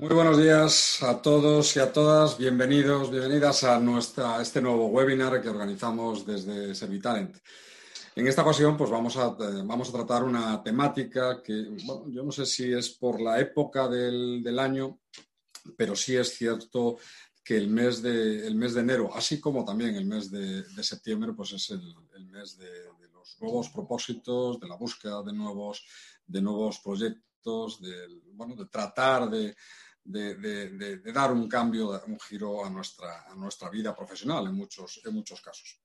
Muy buenos días a todos y a todas. Bienvenidos, bienvenidas a, nuestra, este nuevo webinar que organizamos desde Servitalent. En esta ocasión, pues vamos a, eh, vamos a tratar una temática que, bueno, yo no sé si es por la época del, del año, pero sí es cierto que el mes de, el mes de enero, así como también el mes de, de septiembre, pues es el, mes de, los nuevos propósitos, de la búsqueda de nuevos, de nuevos proyectos, bueno, de tratar de, de, dar un cambio, un giro a nuestra, a nuestra vida profesional en muchos, en muchos casos.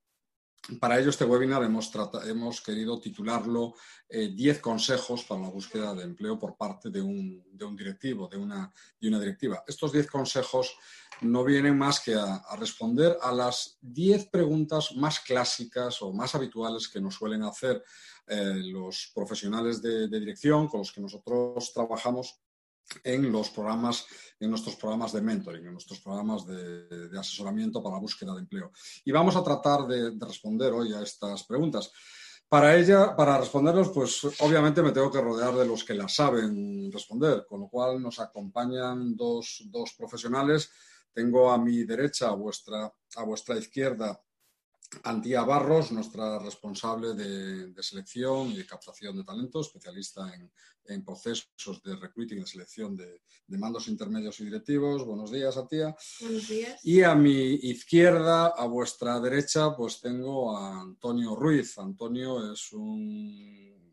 Para ello, este webinar hemos, querido titularlo eh, 10 consejos para la búsqueda de empleo por parte de un, de un directivo, de una, de una, directiva. Estos 10 consejos no vienen más que a, responder a las 10 preguntas más clásicas o más habituales que nos suelen hacer eh, los profesionales de dirección con los que nosotros trabajamos en los programas, en nuestros programas de mentoring, en nuestros programas de, asesoramiento para la búsqueda de empleo. Y vamos a tratar de, de, responder hoy a estas preguntas. Para ella, para responderlos, pues obviamente me tengo que rodear de los que las saben responder, con lo cual nos acompañan dos, dos profesionales. Tengo a mi derecha, a vuestra, a vuestra izquierda, Antía Barros, nuestra responsable de, de, selección y de captación de talento, especialista en, en procesos de recruiting y de selección de, de, mandos intermedios y directivos. Buenos días, Antía. Buenos días. Y a mi izquierda, a vuestra derecha, pues tengo a Antonio Ruiz. Antonio es un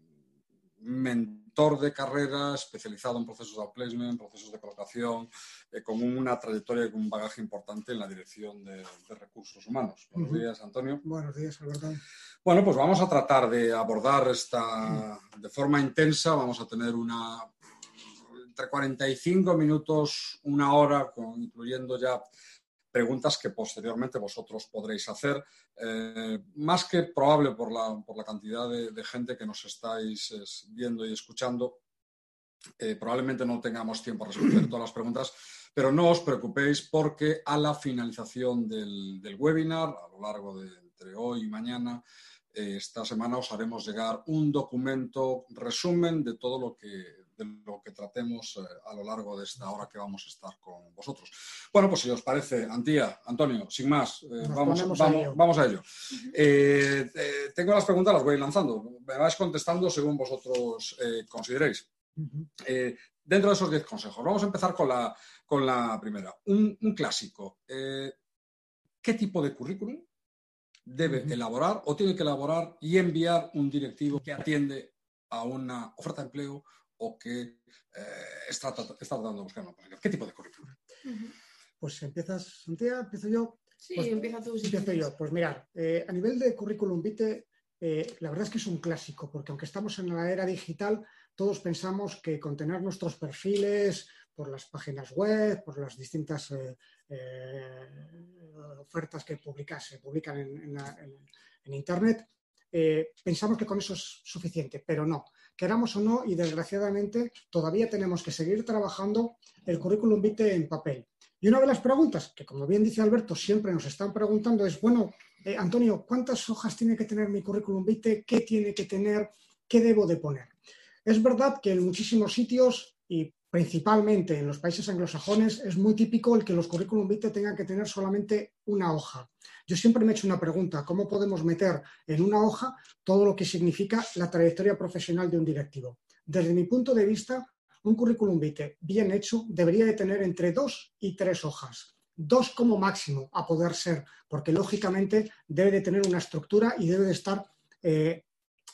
mentor de carrera especializado en procesos de outplacement, procesos de colocación, eh, con una trayectoria y con un bagaje importante en la dirección de, de recursos humanos. Buenos uh -huh. días, Antonio. Buenos días, Alberto. Bueno, pues vamos a tratar de abordar esta de forma intensa. Vamos a tener una entre 45 minutos, una hora, con, incluyendo ya preguntas que posteriormente vosotros podréis hacer. Eh, más que probable por la, por la cantidad de, de, gente que nos estáis es, viendo y escuchando, eh, probablemente no tengamos tiempo a responder todas las preguntas, pero no os preocupéis porque a la finalización del, del webinar, a lo largo de entre hoy y mañana, eh, esta semana os haremos llegar un documento resumen de todo lo que de lo que tratemos eh, a lo largo de esta hora que vamos a estar con vosotros. Bueno, pues si os parece, Antía, Antonio, sin más, eh, vamos, vamos, a ello. vamos, a ello. Eh, tengo las preguntas, las voy lanzando. Me vais contestando según vosotros consideréis. Dentro de esos 10 consejos, vamos a empezar con la, con la primera. Un, un clásico. ¿Qué tipo de currículum debe elaborar o tiene que elaborar y enviar un directivo que atiende a una oferta de empleo o que eh, está, está, tratando de buscar una posición. ¿Qué tipo de currículum? Uh -huh. Pues empiezas, Santiago, empiezo yo. Sí, pues, empieza tú. Si empiezo yo. Pues mirar, eh, a nivel de currículum vitae, eh, la verdad es que es un clásico, porque aunque estamos en la era digital, todos pensamos que con tener nuestros perfiles por las páginas web, por las distintas eh, ofertas que publica, se publican en, en, la, en, en Internet, pensamos que con eso es suficiente, pero no queramos o no, y desgraciadamente todavía tenemos que seguir trabajando el currículum vitae en papel. Y una de las preguntas que, como bien dice Alberto, siempre nos están preguntando es, bueno, eh, Antonio, ¿cuántas hojas tiene que tener mi currículum vitae? ¿Qué tiene que tener? ¿Qué debo de poner? Es verdad que en muchísimos sitios y principalmente en los países anglosajones es muy típico el que los currículum vitae tengan que tener solamente una hoja. Yo siempre me he hecho una pregunta, ¿cómo podemos meter en una hoja todo lo que significa la trayectoria profesional de un directivo? Desde mi punto de vista, un currículum vitae bien hecho debería de tener entre dos y tres hojas. Dos como máximo a poder ser, porque lógicamente debe de tener una estructura y debe de estar eh,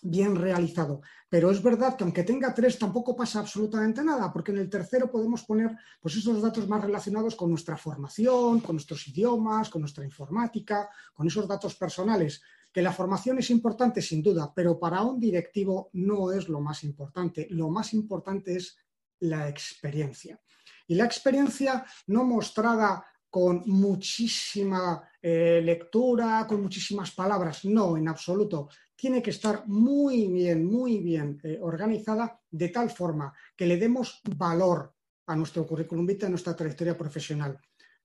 bien realizado. Pero es verdad que aunque tenga tres tampoco pasa absolutamente nada, porque en el tercero podemos poner pues, esos datos más relacionados con nuestra formación, con nuestros idiomas, con nuestra informática, con esos datos personales. Que la formación es importante sin duda, pero para un directivo no es lo más importante. Lo más importante es la experiencia. Y la experiencia no mostrada con muchísima eh, lectura, con muchísimas palabras. No, en absoluto. Tiene que estar muy bien, muy bien eh, organizada de tal forma que le demos valor a nuestro currículum vitae, a nuestra trayectoria profesional.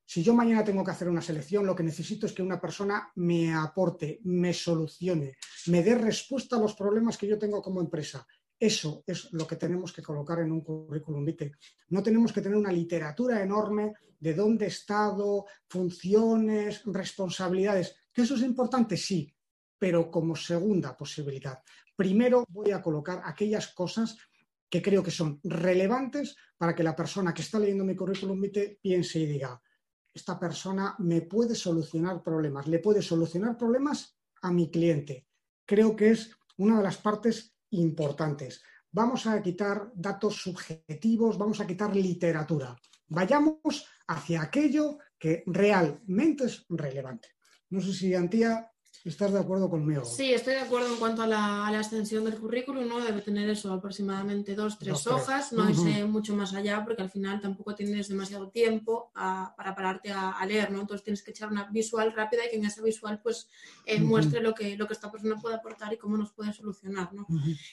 Si yo mañana tengo que hacer una selección, lo que necesito es que una persona me aporte, me solucione, me dé respuesta a los problemas que yo tengo como empresa. Eso es lo que tenemos que colocar en un currículum vitae. No tenemos que tener una literatura enorme de dónde he estado, funciones, responsabilidades. ¿Que eso es importante? Sí, pero como segunda posibilidad. Primero voy a colocar aquellas cosas que creo que son relevantes para que la persona que está leyendo mi currículum vitae piense y diga, esta persona me puede solucionar problemas, le puede solucionar problemas a mi cliente. Creo que es una de las partes importantes. Vamos a quitar datos subjetivos, vamos a quitar literatura. Vayamos hacia aquello que realmente es relevante. No sé si Antía ¿Estás de acuerdo conmigo? Sí, estoy de acuerdo en cuanto a la, extensión del currículum, ¿no? Debe tener eso, aproximadamente dos, tres hojas, no uh mucho más allá, porque al final tampoco tienes demasiado tiempo para pararte a, leer, ¿no? Entonces tienes que echar una visual rápida y que en esa visual pues eh, muestre lo que, lo que esta persona puede aportar y cómo nos puede solucionar, ¿no?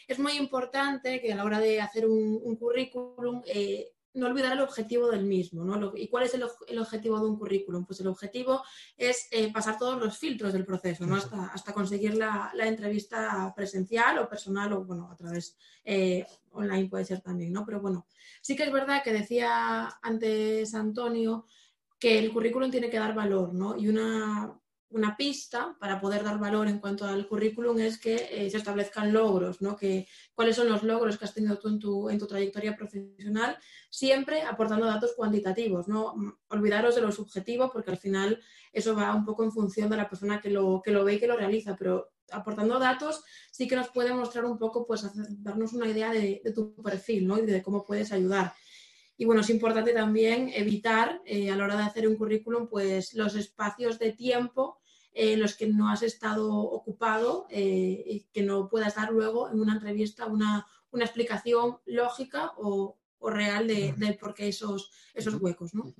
Es muy importante que a la hora de hacer un, un currículum eh, no olvidar el objetivo del mismo. ¿no? ¿Y cuál es el, objetivo de un currículum? Pues el objetivo es eh, pasar todos los filtros del proceso, ¿no? hasta, hasta conseguir la, entrevista presencial o personal o bueno, a través eh, online puede ser también. ¿no? Pero bueno, sí que es verdad que decía antes Antonio que el currículum tiene que dar valor, ¿no? Y una una pista para poder dar valor en cuanto al currículum es que eh, se establezcan logros, ¿no? Que, cuáles son los logros que has tenido tú en tu, en tu trayectoria profesional, siempre aportando datos cuantitativos, ¿no? Mm, olvidaros de lo subjetivo porque al final eso va un poco en función de la persona que lo, que lo ve y que lo realiza, pero aportando datos sí que nos puede mostrar un poco, pues darnos una idea de, tu perfil, ¿no? Y de cómo puedes ayudar. Y bueno, es importante también evitar eh, a la hora de hacer un currículum, pues los espacios de tiempo en los que no has estado ocupado eh, y que no puedas dar luego en una entrevista una, explicación lógica o, real de, por qué esos, esos huecos. ¿no?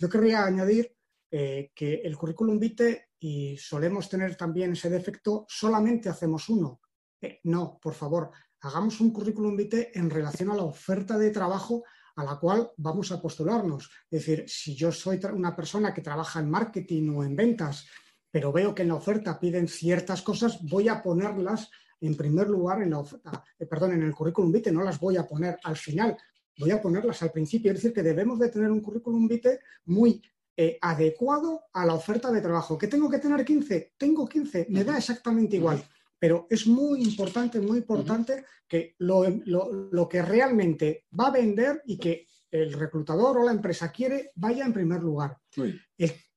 Yo querría añadir eh, que el currículum vitae, y solemos tener también ese defecto, solamente hacemos uno. Eh, no, por favor, hagamos un currículum vitae en relación a la oferta de trabajo a la cual vamos a postularnos. Es decir, si yo soy una persona que trabaja en marketing o en ventas pero veo que en la oferta piden ciertas cosas, voy a ponerlas en primer lugar en la oferta, eh, perdón, en el currículum vitae, no las voy a poner al final, voy a ponerlas al principio. Es decir, que debemos de tener un currículum vitae muy eh, adecuado a la oferta de trabajo. ¿Que tengo que tener 15? Tengo 15, me da exactamente igual. Pero es muy importante, muy importante que lo, que realmente va a vender y que el reclutador o la empresa quiere vaya en primer lugar.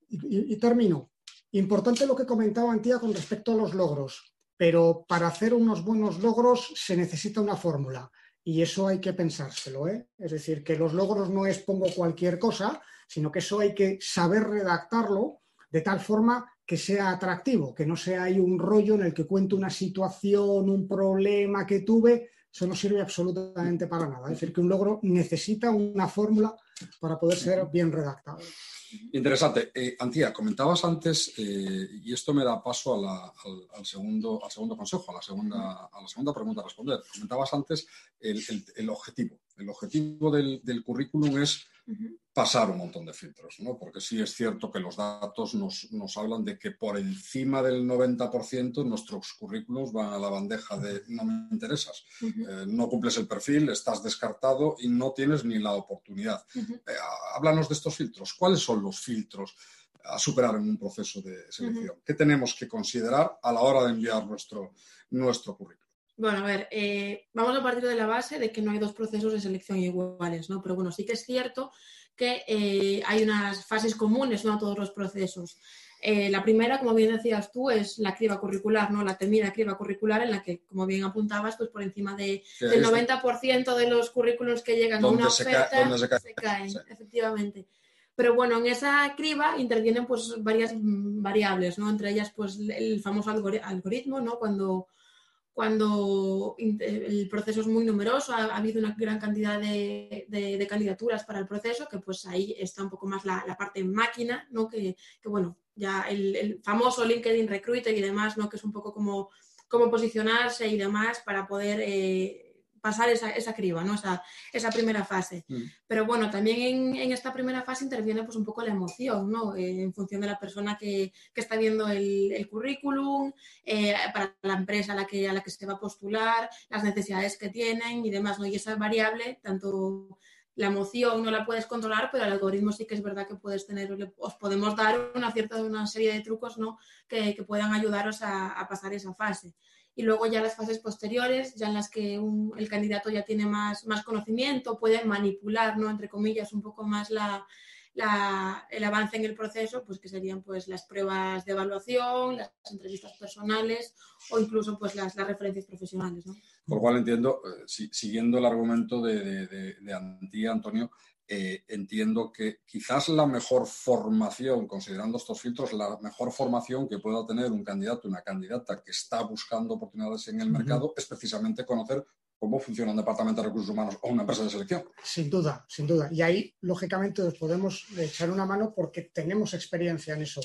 y termino. Importante lo que comentaba Antía con respecto a los logros, pero para hacer unos buenos logros se necesita una fórmula y eso hay que pensárselo. ¿eh? Es decir, que los logros no es pongo cualquier cosa, sino que eso hay que saber redactarlo de tal forma que sea atractivo, que no sea ahí un rollo en el que cuento una situación, un problema que tuve, eso no sirve absolutamente para nada. Es decir, que un logro necesita una fórmula para poder ser bien redactado. Interesante. Eh, Antía, comentabas antes, eh, y esto me da paso al, segundo, al segundo consejo, a la segunda, a la segunda pregunta a responder. Comentabas antes el, objetivo. El objetivo del, currículum es pasar un montón de filtros, ¿no? Porque sí es cierto que los datos nos, nos hablan de que por encima del 90% nuestros currículums van a la bandeja de no me interesas, eh, no cumples el perfil, estás descartado y no tienes ni la oportunidad. Eh, háblanos de estos filtros. ¿Cuáles son los filtros a superar en un proceso de selección? ¿Qué tenemos que considerar a la hora de enviar nuestro, nuestro currículum? Bueno, a ver, eh, vamos a partir de la base de que no hay dos procesos de selección iguales, ¿no? Pero bueno, sí que es cierto que eh, hay unas fases comunes ¿no? a todos los procesos. Eh, la primera, como bien decías tú, es la criba curricular, ¿no? La temida criba curricular en la que, como bien apuntabas, pues por encima de, del 90% de los currículos que llegan a una oferta se, caen, efectivamente. Pero bueno, en esa criba intervienen pues varias variables, ¿no? Entre ellas, pues el famoso algoritmo, ¿no? Cuando cuando el proceso es muy numeroso, ha, habido una gran cantidad de, candidaturas para el proceso, que pues ahí está un poco más la, parte máquina, ¿no? Que, bueno, ya el, famoso LinkedIn Recruiter y demás, ¿no? Que es un poco como, como posicionarse y demás para poder eh, pasar esa, esa criba, ¿no? esa, esa primera fase. Mm. Pero bueno, también en, esta primera fase interviene pues un poco la emoción, ¿no? Eh, en función de la persona que, que está viendo el, el currículum, eh, para la empresa a la, que, a la que se va a postular, las necesidades que tienen y demás, ¿no? Y esa variable, tanto la emoción no la puedes controlar, pero el algoritmo sí que es verdad que puedes tener, os podemos dar una cierta una serie de trucos ¿no? que, que puedan ayudaros a, a, pasar esa fase. Y luego ya las fases posteriores, ya en las que un, el candidato ya tiene más, más conocimiento, puede manipular, ¿no? entre comillas, un poco más la, el avance en el proceso, pues que serían pues las pruebas de evaluación, las entrevistas personales o incluso pues las, las referencias profesionales. Por lo cual entiendo, eh, si, siguiendo el argumento de, de, de, de Antía, Antonio, eh, entiendo que quizás la mejor formación, considerando estos filtros, la mejor formación que pueda tener un candidato, una candidata que está buscando oportunidades en el uh -huh. mercado, es precisamente conocer cómo funciona un departamento de recursos humanos o una empresa de selección. Sin duda, sin duda. Y ahí, lógicamente, os podemos echar una mano porque tenemos experiencia en eso.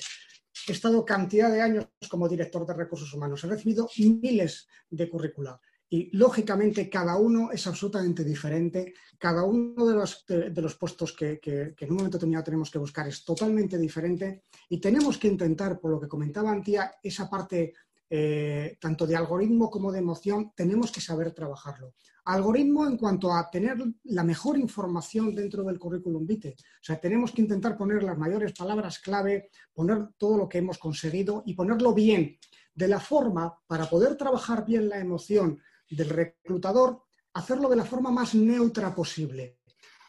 He estado cantidad de años como director de recursos humanos. He recibido miles de currícula y lógicamente cada uno es absolutamente diferente, cada uno de los, de, de los puestos que, que, que, en un momento determinado tenemos que buscar es totalmente diferente y tenemos que intentar, por lo que comentaba Antía, esa parte eh, tanto de algoritmo como de emoción, tenemos que saber trabajarlo. Algoritmo en cuanto a tener la mejor información dentro del currículum vitae. O sea, tenemos que intentar poner las mayores palabras clave, poner todo lo que hemos conseguido y ponerlo bien, de la forma para poder trabajar bien la emoción del reclutador, hacerlo de la forma más neutra posible.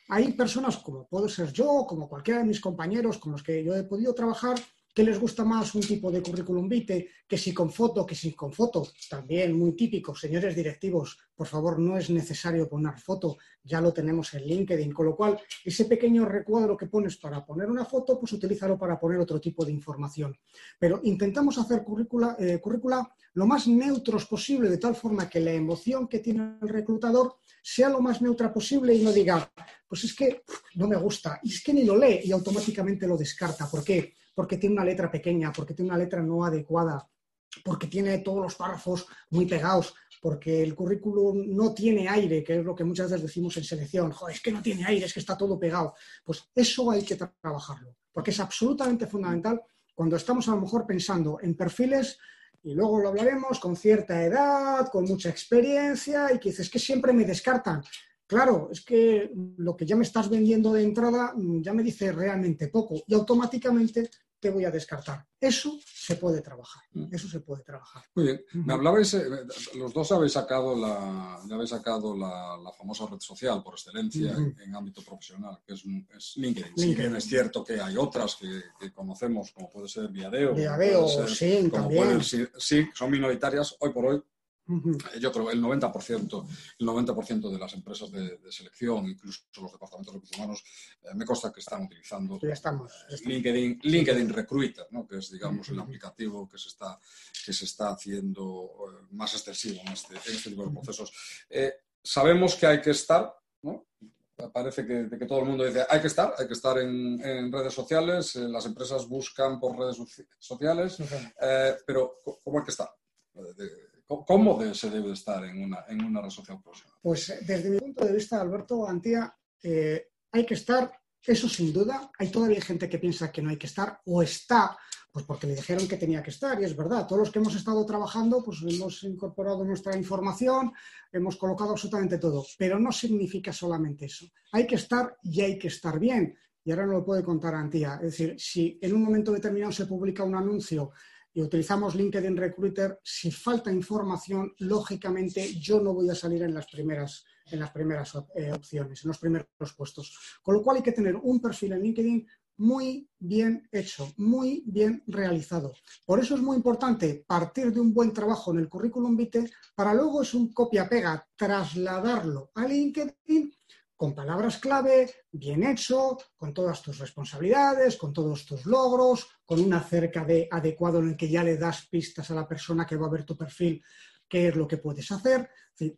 Hay personas como puedo ser yo, como cualquiera de mis compañeros con los que yo he podido trabajar, que les gusta más un tipo de currículum vitae, que si con foto, que si con foto, también muy típico, señores directivos, por favor, no es necesario poner foto, ya lo tenemos en LinkedIn, con lo cual ese pequeño recuadro que pones para poner una foto, pues utilízalo para poner otro tipo de información. Pero intentamos hacer currícula, eh, currícula lo más neutros posible, de tal forma que la emoción que tiene el reclutador sea lo más neutra posible y no diga, pues es que no me gusta, y es que ni lo lee y automáticamente lo descarta. ¿Por qué? Porque tiene una letra pequeña, porque tiene una letra no adecuada, porque tiene todos los párrafos muy pegados, porque el currículum no tiene aire, que es lo que muchas veces decimos en selección, Joder, es que no tiene aire, es que está todo pegado. Pues eso hay que trabajarlo, porque es absolutamente fundamental cuando estamos a lo mejor pensando en perfiles y luego lo hablaremos con cierta edad, con mucha experiencia y que dices que siempre me descartan. Claro, es que lo que ya me estás vendiendo de entrada mm, ya me dice realmente poco y automáticamente te voy a descartar. Eso se puede trabajar, eso se puede trabajar. Muy bien, me hablabais, eh, los dos habéis sacado la, ya habéis sacado la, la famosa red social por excelencia uh -huh. en, en, ámbito profesional, que es, es LinkedIn. LinkedIn. Si bien es cierto que hay otras que, que conocemos, como puede ser Viadeo, Viadeo, sí, también. Sí, son minoritarias, hoy por hoy yo creo que el 90%, el 90 de las empresas de, de, selección, incluso los departamentos de recursos humanos, eh, me consta que están utilizando ya estamos, ya estamos. LinkedIn, LinkedIn Recruiter, ¿no? que es, digamos, el aplicativo que se está, que se está haciendo eh, más extensivo en este, en este tipo de procesos. Eh, sabemos que hay que estar, ¿no? parece que, que, todo el mundo dice hay que estar, hay que estar en, en redes sociales, eh, las empresas buscan por redes sociales, eh, pero ¿cómo hay que estar? De, ¿Cómo se debe estar en una, en una red social profesional? Pues desde mi punto de vista, Alberto Antía, eh, hay que estar, eso sin duda. Hay todavía gente que piensa que no hay que estar o está, pues porque le dijeron que tenía que estar y es verdad. Todos los que hemos estado trabajando, pues hemos incorporado nuestra información, hemos colocado absolutamente todo, pero no significa solamente eso. Hay que estar y hay que estar bien. Y ahora no lo puede contar Antía. Es decir, si en un momento determinado se publica un anuncio y utilizamos LinkedIn Recruiter, si falta información, lógicamente yo no voy a salir en las primeras, en las primeras eh, opciones, en los primeros puestos. Con lo cual hay que tener un perfil en LinkedIn muy bien hecho, muy bien realizado. Por eso es muy importante partir de un buen trabajo en el currículum vitae para luego es un copia-pega, trasladarlo a LinkedIn con palabras clave, bien hecho, con todas tus responsabilidades, con todos tus logros, con un acerca de adecuado en el que ya le das pistas a la persona que va a ver tu perfil qué es lo que puedes hacer.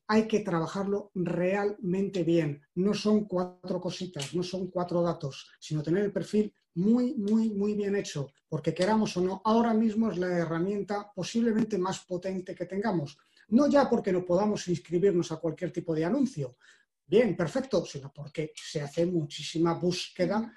Hay que trabajarlo realmente bien. No son cuatro cositas, no son cuatro datos, sino tener el perfil muy, muy, muy bien hecho, porque queramos o no, ahora mismo es la herramienta posiblemente más potente que tengamos No ya porque no podamos inscribirnos a cualquier tipo de anuncio, bien, perfecto, sino porque se hace muchísima búsqueda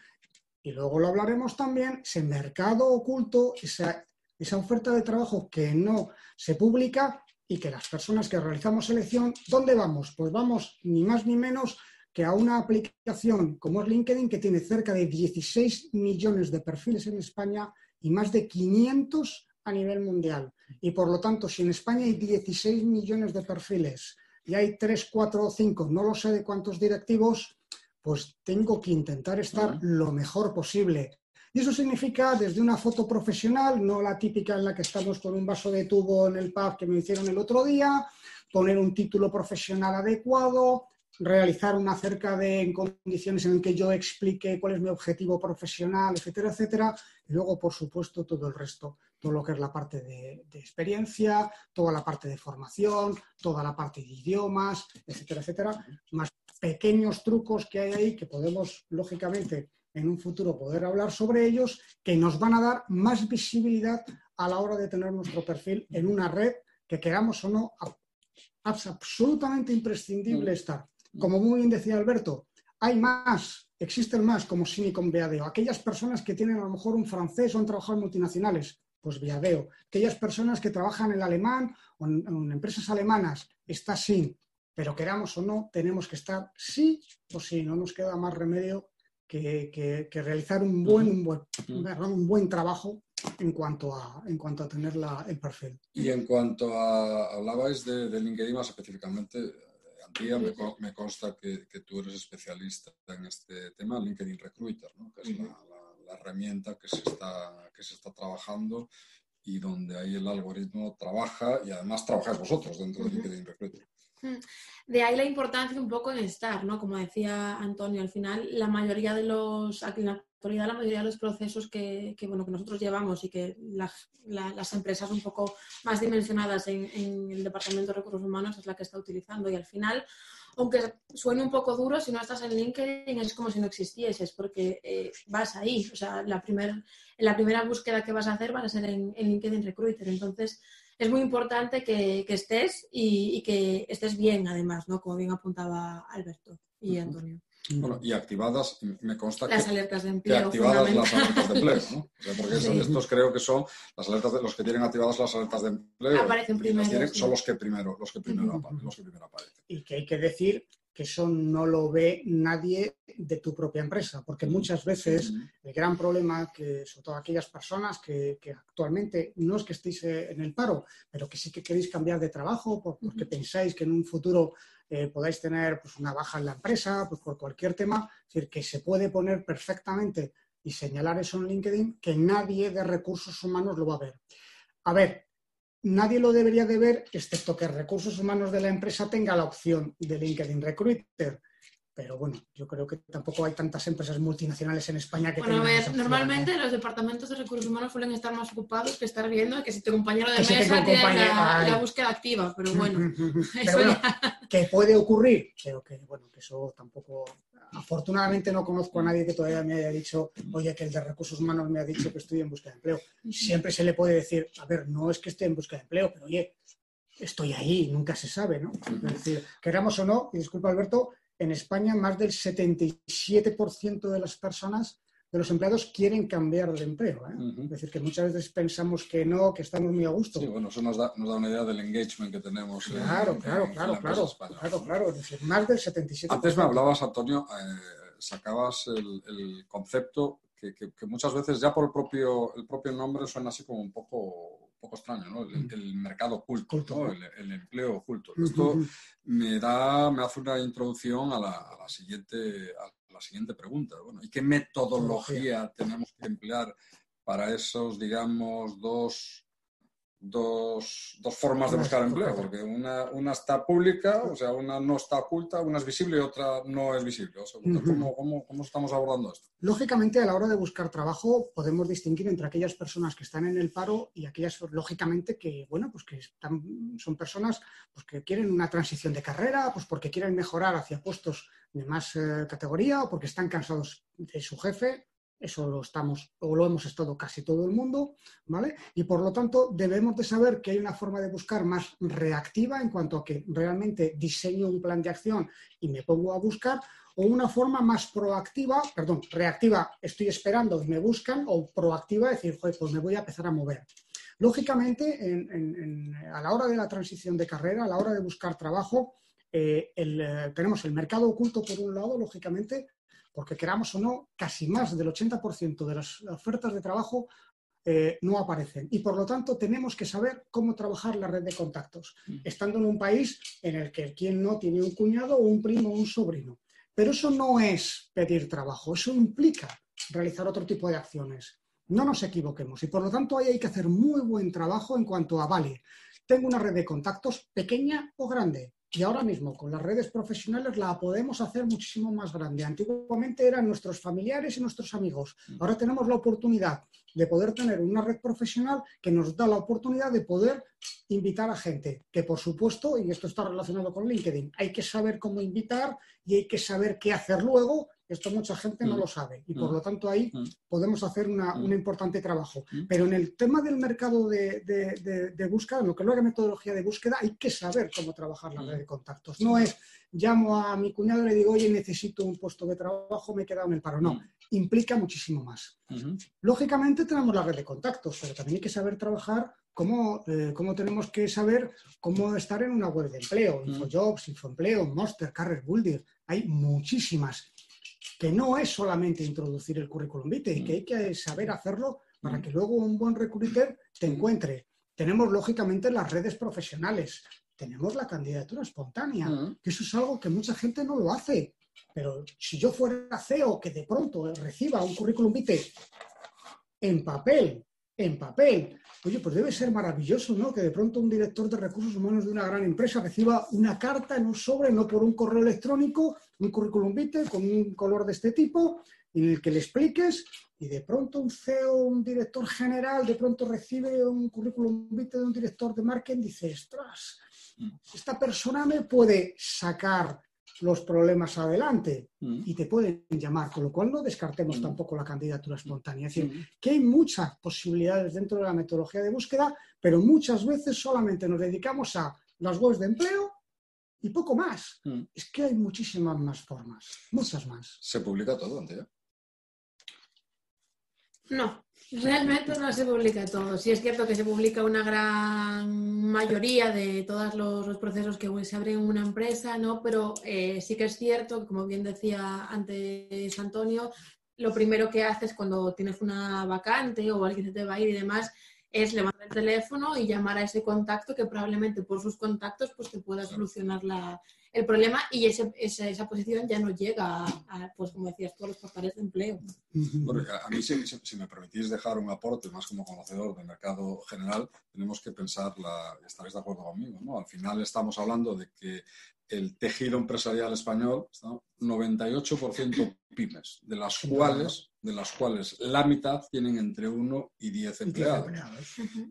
y luego lo hablaremos también, ese mercado oculto, esa, esa oferta de trabajo que no se publica y que las personas que realizamos selección, ¿dónde vamos? Pues vamos ni más ni menos que a una aplicación como es LinkedIn que tiene cerca de 16 millones de perfiles en España y más de 500 a nivel mundial. Y por lo tanto, si en España hay 16 millones de perfiles y hay 3, 4 o 5, no lo sé de cuántos directivos, pues tengo que intentar estar lo mejor posible. Y eso significa desde una foto profesional, no la típica en la que estamos con un vaso de tubo en el pub que me hicieron el otro día, poner un título profesional adecuado, realizar una cerca de condiciones en que yo explique cuál es mi objetivo profesional, etcétera, etcétera. Y luego, por supuesto, todo el resto, todo lo que es la parte de, experiencia, toda la parte de formación, toda la parte de idiomas, etcétera, etcétera. Más pequeños trucos que hay ahí que podemos, lógicamente, en un futuro poder hablar sobre ellos, que nos van a dar más visibilidad a la hora de tener nuestro perfil en una red que queramos o no, es absolutamente imprescindible estar. Como muy bien decía Alberto, hay más, existen más como Silicon Viadeo. Aquellas personas que tienen a lo mejor un francés o han trabajado en multinacionales, pues Viadeo. Aquellas personas que trabajan en alemán o en, empresas alemanas, está SIN. Pero queramos o no, tenemos que estar sí o sí. No nos queda más remedio que, realizar un buen, un buen, un buen trabajo en cuanto a, en cuanto a tener el perfil. Y en cuanto a, hablabais de, de LinkedIn más específicamente, me, me consta que, que, tú eres especialista en este tema, LinkedIn Recruiter, ¿no? que es la, la, herramienta que se, está, que se está trabajando y donde ahí el algoritmo trabaja y además trabajáis vosotros dentro de LinkedIn Recruiter. De ahí la importancia un poco en estar, ¿no? Como decía Antonio, al final la mayoría de los, aquí en la actualidad la mayoría de los procesos que, que bueno, que nosotros llevamos y que las, las empresas un poco más dimensionadas en, en, el Departamento de Recursos Humanos es la que está utilizando y al final, aunque suene un poco duro, si no estás en LinkedIn es como si no existieses porque eh, vas ahí, o sea, la, primer, la primera búsqueda que vas a hacer va a ser en, en LinkedIn Recruiter, entonces es muy importante que, estés y, que estés bien, además, ¿no? Como bien apuntaba Alberto y Antonio. Bueno, y activadas, me consta las alertas de empleo, que activadas las alertas de empleo, ¿no? porque estos creo que son las alertas de los que tienen activadas las alertas de empleo. Aparecen primero. Son los que primero, los que primero, los que primero aparecen. Y que hay que decir que eso no lo ve nadie de tu propia empresa, porque muchas veces el gran problema que, sobre todo aquellas personas que, actualmente no es que estéis eh, en el paro, pero que sí que queréis cambiar de trabajo porque pensáis que en un futuro eh, podáis tener pues, una baja en la empresa, pues por cualquier tema, es decir, que se puede poner perfectamente y señalar eso en LinkedIn, que nadie de recursos humanos lo va a ver. A ver, nadie lo debería de ver, excepto que recursos humanos de la empresa tenga la opción de LinkedIn Recruiter. Pero bueno, yo creo que tampoco hay tantas empresas multinacionales en España que bueno, a ver, normalmente los departamentos de recursos humanos suelen estar más ocupados que estar viendo que si tu compañero de mesa tiene la, búsqueda activa, pero bueno, eso que puede ocurrir, pero que bueno, que eso tampoco afortunadamente no conozco a nadie que todavía me haya dicho, oye, que el de recursos humanos me ha dicho que estoy en busca de empleo. Siempre se le puede decir, a ver, no es que esté en busca de empleo, pero oye, estoy ahí, nunca se sabe, ¿no? Es decir, queramos o no, y disculpa Alberto, en España más del 77% de las personas de los empleados quieren cambiar de empleo. ¿eh? Es decir, que muchas veces pensamos que no, que estamos muy a gusto. Sí, bueno, eso nos da, nos da una idea del engagement que tenemos. Claro, claro, claro, claro, claro, claro, es decir, más del 77%. Antes me hablabas, Antonio, eh, sacabas el, el concepto que, que, muchas veces ya por el propio, el propio nombre suena así como un poco, poco extraño, ¿no? El, mm. mercado oculto, el, empleo oculto. Esto me, da, me hace una introducción a la, a la siguiente, la siguiente pregunta. Bueno, ¿Y qué metodología tenemos que emplear para esos, digamos, dos, dos, dos formas de buscar empleo? Porque una, una, está pública, o sea, una no está oculta, una es visible y otra no es visible. O sea, ¿cómo, cómo, cómo, estamos abordando esto? Lógicamente, a la hora de buscar trabajo, podemos distinguir entre aquellas personas que están en el paro y aquellas, lógicamente, que, bueno, pues que están, son personas pues, que quieren una transición de carrera, pues porque quieren mejorar hacia puestos de más eh, categoría o porque están cansados de su jefe eso lo estamos o lo hemos estado casi todo el mundo, ¿vale? Y por lo tanto debemos de saber que hay una forma de buscar más reactiva en cuanto a que realmente diseño un plan de acción y me pongo a buscar o una forma más proactiva, perdón, reactiva, estoy esperando y me buscan, o proactiva, decir, pues me voy a empezar a mover. Lógicamente, a la hora de la transición de carrera, a la hora de buscar trabajo, eh, eh, tenemos el mercado oculto por un lado, lógicamente, porque queramos o no, casi más del 80% de las ofertas de trabajo eh, no aparecen. Y por lo tanto tenemos que saber cómo trabajar la red de contactos, mm. estando en un país en el que quien no tiene un cuñado o un primo o un sobrino. Pero eso no es pedir trabajo, eso implica realizar otro tipo de acciones. No nos equivoquemos y por lo tanto ahí hay que hacer muy buen trabajo en cuanto a, vale, tengo una red de contactos pequeña o grande, y ahora mismo con las redes profesionales la podemos hacer muchísimo más grande. Antiguamente eran nuestros familiares y nuestros amigos. Mm. Ahora tenemos la oportunidad de poder tener una red profesional que nos da la oportunidad de poder invitar a gente. Que por supuesto, y esto está relacionado con LinkedIn, hay que saber cómo invitar y hay que saber qué hacer luego esto mucha gente no mm. lo sabe y por mm. lo tanto ahí mm. podemos hacer un importante trabajo. Pero en el tema del mercado de, de, búsqueda, en lo que es la metodología de búsqueda, hay que saber cómo trabajar la red de contactos. No es llamo a mi cuñado y le digo, oye, necesito un puesto de trabajo, me he quedado en el paro. No, implica muchísimo más. Lógicamente tenemos la red de contactos, pero también hay que saber trabajar cómo, eh, cómo, tenemos que saber cómo estar en una web de empleo, InfoJobs, InfoEmpleo, Monster, Career Builder. Hay muchísimas que no es solamente introducir el currículum vitae y que hay que saber hacerlo para que luego un buen recruiter te encuentre. Tenemos lógicamente las redes profesionales, tenemos la candidatura espontánea, que eso es algo que mucha gente no lo hace. Pero si yo fuera CEO que de pronto reciba un currículum vitae en papel, en papel, oye, pues debe ser maravilloso, ¿no? Que de pronto un director de recursos humanos de una gran empresa reciba una carta en un sobre, no por un correo electrónico, un currículum vitae con un color de este tipo, en el que le expliques y de pronto un CEO, un director general, de pronto recibe un currículum vitae de un director de marketing y dice, ostras, esta persona me puede sacar los problemas adelante mm. y te pueden llamar, con lo cual no descartemos mm. tampoco la candidatura espontánea. Es decir, mm. que hay muchas posibilidades dentro de la metodología de búsqueda, pero muchas veces solamente nos dedicamos a las webs de empleo y poco más. Es que hay muchísimas más formas, muchas más. ¿Se publica todo, Antía? No, realmente no se publica todo. Sí es cierto que se publica una gran mayoría de todos los, procesos que se abren en una empresa, ¿no? Pero eh, sí que es cierto, como bien decía antes Antonio, lo primero que haces cuando tienes una vacante o alguien se te va a ir y demás, es levantar el teléfono y llamar a ese contacto que probablemente por sus contactos pues te pueda solucionar la, el problema y ese, esa, esa, posición ya no llega a, pues como decías tú, a los portales de empleo. Bueno, a mí, si, si, me permitís dejar un aporte más como conocedor del mercado general, tenemos que pensar, la, estaréis de acuerdo conmigo, ¿no? Al final estamos hablando de que el tejido empresarial español, está 98% pymes, de las cuales de las cuales la mitad tienen entre 1 y 10 empleados.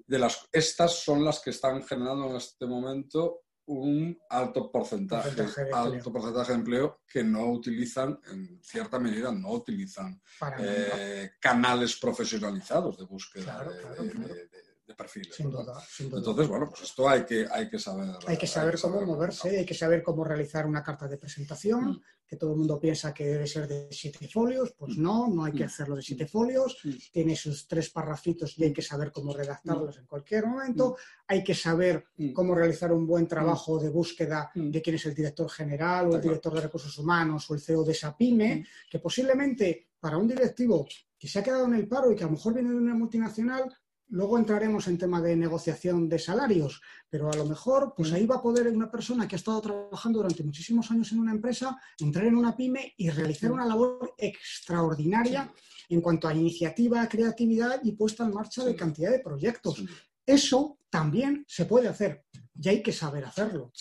De las, estas son las que están generando en este momento un alto porcentaje, alto porcentaje de empleo que no utilizan, en cierta medida, no utilizan eh, canales profesionalizados de búsqueda de, perfiles. Sin duda, Entonces, bueno, pues esto hay que, hay que saber. Hay que saber cómo moverse, hay que saber cómo realizar una carta de presentación, mm. que todo el mundo piensa que debe ser de siete folios, pues mm. no, no hay que mm. hacerlo de siete folios, tiene sus tres parrafitos y hay que saber cómo redactarlos en cualquier momento, hay que saber cómo realizar un buen trabajo de búsqueda de quién es el director general o el director de recursos humanos o el CEO de esa pyme, que posiblemente para un directivo que se ha quedado en el paro y que a lo mejor viene de una multinacional, Luego entraremos en tema de negociación de salarios, pero a lo mejor pues ahí va a poder una persona que ha estado trabajando durante muchísimos años en una empresa entrar en una pyme y realizar una labor extraordinaria en cuanto a iniciativa, creatividad y puesta en marcha de cantidad de proyectos. Eso también se puede hacer y hay que saber hacerlo.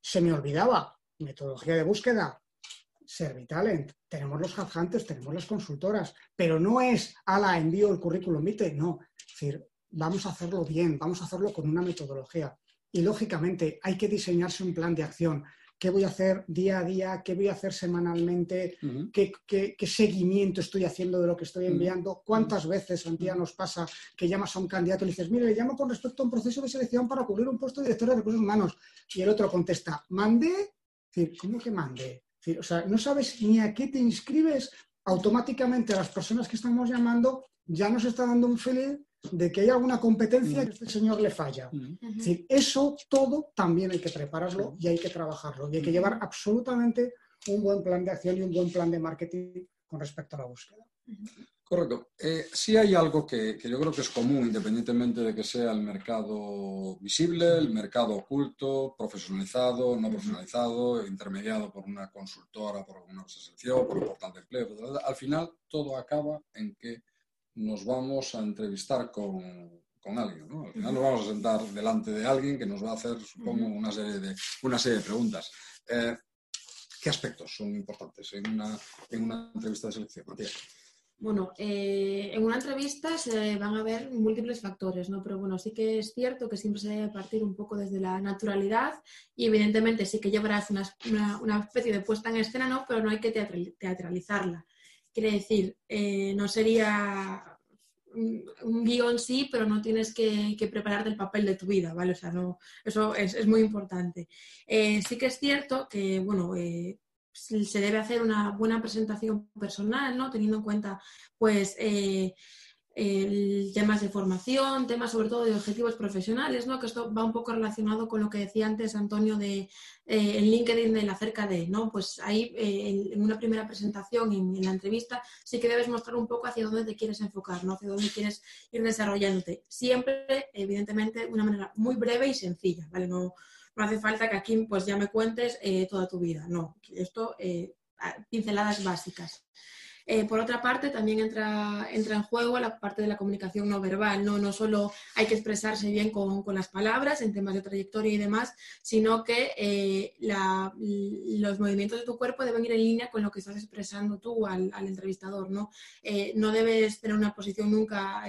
Se me olvidaba, metodología de búsqueda, Servitalent, tenemos los headhunters, tenemos las consultoras, pero no es, ala, envío el currículum vitae, no. Es decir, vamos a hacerlo bien, vamos a hacerlo con una metodología. Y lógicamente hay que diseñarse un plan de acción. Qué voy a hacer día a día, qué voy a hacer semanalmente, qué, seguimiento estoy haciendo de lo que estoy enviando, cuántas veces en día nos pasa que llamas a un candidato y le dices, mire, le llamo con respecto a un proceso de selección para cubrir un puesto de director de recursos humanos. Y el otro contesta, ¿mandé? ¿Cómo que mandé? O sea, no sabes ni a qué te inscribes, automáticamente las personas que estamos llamando ya nos está dando un feeling de que hay alguna competencia que este señor le falla. Es decir, eso todo también hay que prepararlo y hay que trabajarlo. Y hay que llevar absolutamente un buen plan de acción y un buen plan de marketing con respecto a la búsqueda. Correcto. Eh, sí hay algo que, yo creo que es común, independientemente de que sea el mercado visible, el mercado oculto, profesionalizado, no profesionalizado, intermediado por una consultora, por una selección, por un portal de empleo. Al final, todo acaba en que nos vamos a entrevistar con, alguien. ¿no? Al final nos vamos a sentar delante de alguien que nos va a hacer, supongo, una serie de, una serie de preguntas. Eh, ¿Qué aspectos son importantes en una, en una entrevista de selección, Matías? Bueno, eh, en una entrevista se van a ver múltiples factores, ¿no? Pero bueno, sí que es cierto que siempre se debe partir un poco desde la naturalidad y evidentemente sí que llevarás una, una, especie de puesta en escena, ¿no? Pero no hay que teatralizarla. Quiere decir, eh, no sería un, guion sí, pero no tienes que, prepararte el papel de tu vida, ¿vale? O sea, no, eso es, muy importante. Eh, sí que es cierto que, bueno, eh, se debe hacer una buena presentación personal, ¿no? Teniendo en cuenta, pues, temas de formación, temas sobre todo de objetivos profesionales, ¿no? que esto va un poco relacionado con lo que decía antes Antonio de eh, en LinkedIn de acerca de, ¿no? pues ahí eh, en una primera presentación, en, la entrevista, sí que debes mostrar un poco hacia dónde te quieres enfocar, ¿no? hacia dónde quieres ir desarrollándote. Siempre, evidentemente, de una manera muy breve y sencilla, ¿vale? No, no hace falta que aquí pues ya me cuentes eh, toda tu vida, no, esto, pinceladas básicas. Eh, por otra parte, también entra, entra en juego la parte de la comunicación no verbal. No, no solo hay que expresarse bien con, con las palabras en temas de trayectoria y demás, sino que eh, los movimientos de tu cuerpo deben ir en línea con lo que estás expresando tú al, entrevistador. ¿no? Eh, no debes tener una posición nunca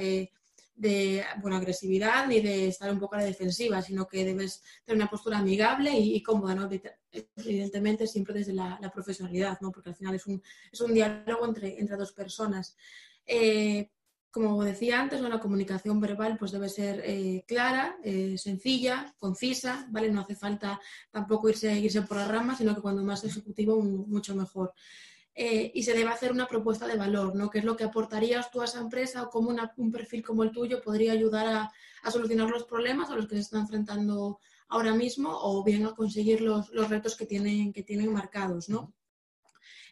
de buena agresividad ni de estar un poco a la defensiva, sino que debes tener una postura amigable y, cómoda, ¿no? evidentemente siempre desde la, profesionalidad, ¿no? porque al final es un, es un diálogo entre, entre dos personas. Eh, como decía antes, la comunicación verbal pues debe ser eh, clara, eh, sencilla, concisa, ¿vale? No hace falta tampoco irse, irse por las ramas, sino que cuando más ejecutivo, mucho mejor. Eh, y se debe hacer una propuesta de valor, ¿no? ¿Qué es lo que aportarías tú a esa empresa o cómo un perfil como el tuyo podría ayudar a, a, solucionar los problemas a los que se están enfrentando ahora mismo o bien a conseguir los, los retos que tienen, que tienen marcados, ¿no?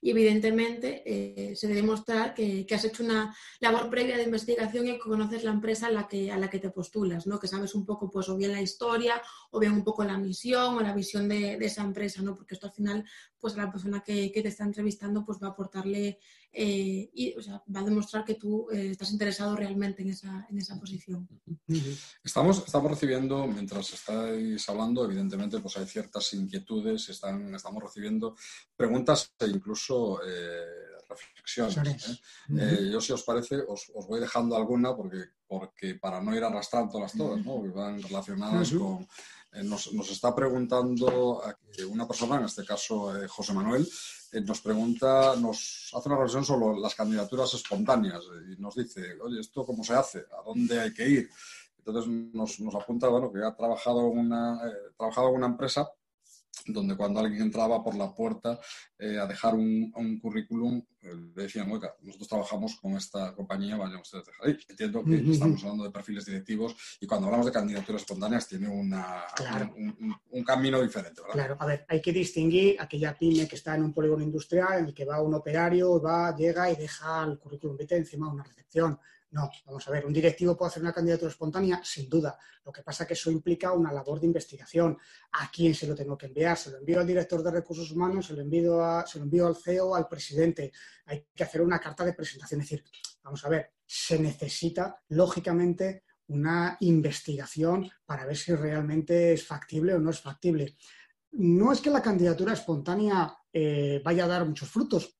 Y evidentemente eh, se debe mostrar que, has hecho una labor previa de investigación y que conoces la empresa a la que, a la que te postulas, ¿no? que sabes un poco pues o bien la historia o bien un poco la misión o la visión de, esa empresa, ¿no? porque esto al final pues la persona que, te está entrevistando pues va a aportarle eh, y va a demostrar que tú eh, estás interesado realmente en esa, en esa posición. Estamos, estamos recibiendo, mientras estáis hablando, evidentemente pues hay ciertas inquietudes, están, estamos recibiendo preguntas e incluso eh, reflexiones. ¿eh? Eh, yo, si os parece, os, voy dejando alguna porque, porque para no ir arrastrándolas todas, ¿no? van relacionadas con... Nos, nos, está preguntando una persona, en este caso José Manuel, nos pregunta, nos hace una reflexión sobre las candidaturas espontáneas y nos dice, oye, ¿esto cómo se hace? ¿A dónde hay que ir? Entonces nos, nos apunta bueno, que ha trabajado en una, trabajado en una empresa donde cuando alguien entraba por la puerta eh, a dejar un, currículum, eh, le decían, oiga, nosotros trabajamos con esta compañía, vayan ustedes a dejar ahí. Entiendo que estamos hablando de perfiles directivos y cuando hablamos de candidaturas espontáneas tiene una, un, camino diferente, ¿verdad? Claro, a ver, hay que distinguir aquella pyme que está en un polígono industrial en el que va un operario, va, llega y deja el currículum vitae encima de una recepción no, vamos a ver, un directivo puede hacer una candidatura espontánea, sin duda. Lo que pasa es que eso implica una labor de investigación. ¿A quién se lo tengo que enviar? ¿Se lo envío al director de recursos humanos? ¿Se lo envío, a, se lo envío al CEO, al presidente? Hay que hacer una carta de presentación. Es decir, vamos a ver, se necesita, lógicamente, una investigación para ver si realmente es factible o no es factible. No es que la candidatura espontánea eh, vaya a dar muchos frutos,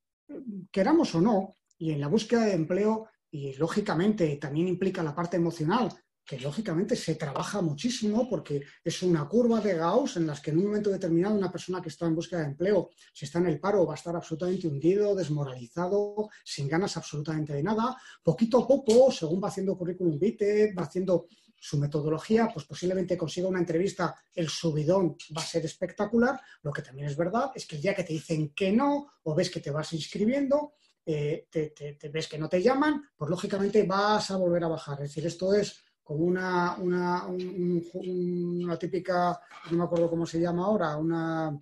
queramos o no, y en la búsqueda de empleo y lógicamente también implica la parte emocional, que lógicamente se trabaja muchísimo porque es una curva de Gauss en las que en un momento determinado una persona que está en búsqueda de empleo, si está en el paro, va a estar absolutamente hundido, desmoralizado, sin ganas absolutamente de nada. Poquito a poco, según va haciendo currículum vitae, va haciendo su metodología, pues posiblemente consiga una entrevista, el subidón va a ser espectacular. Lo que también es verdad es que el día que te dicen que no o ves que te vas inscribiendo, eh, te, ves que no te llaman, pues lógicamente vas a volver a bajar. Es decir, esto es como una, una, una, típica, no me acuerdo cómo se llama ahora, una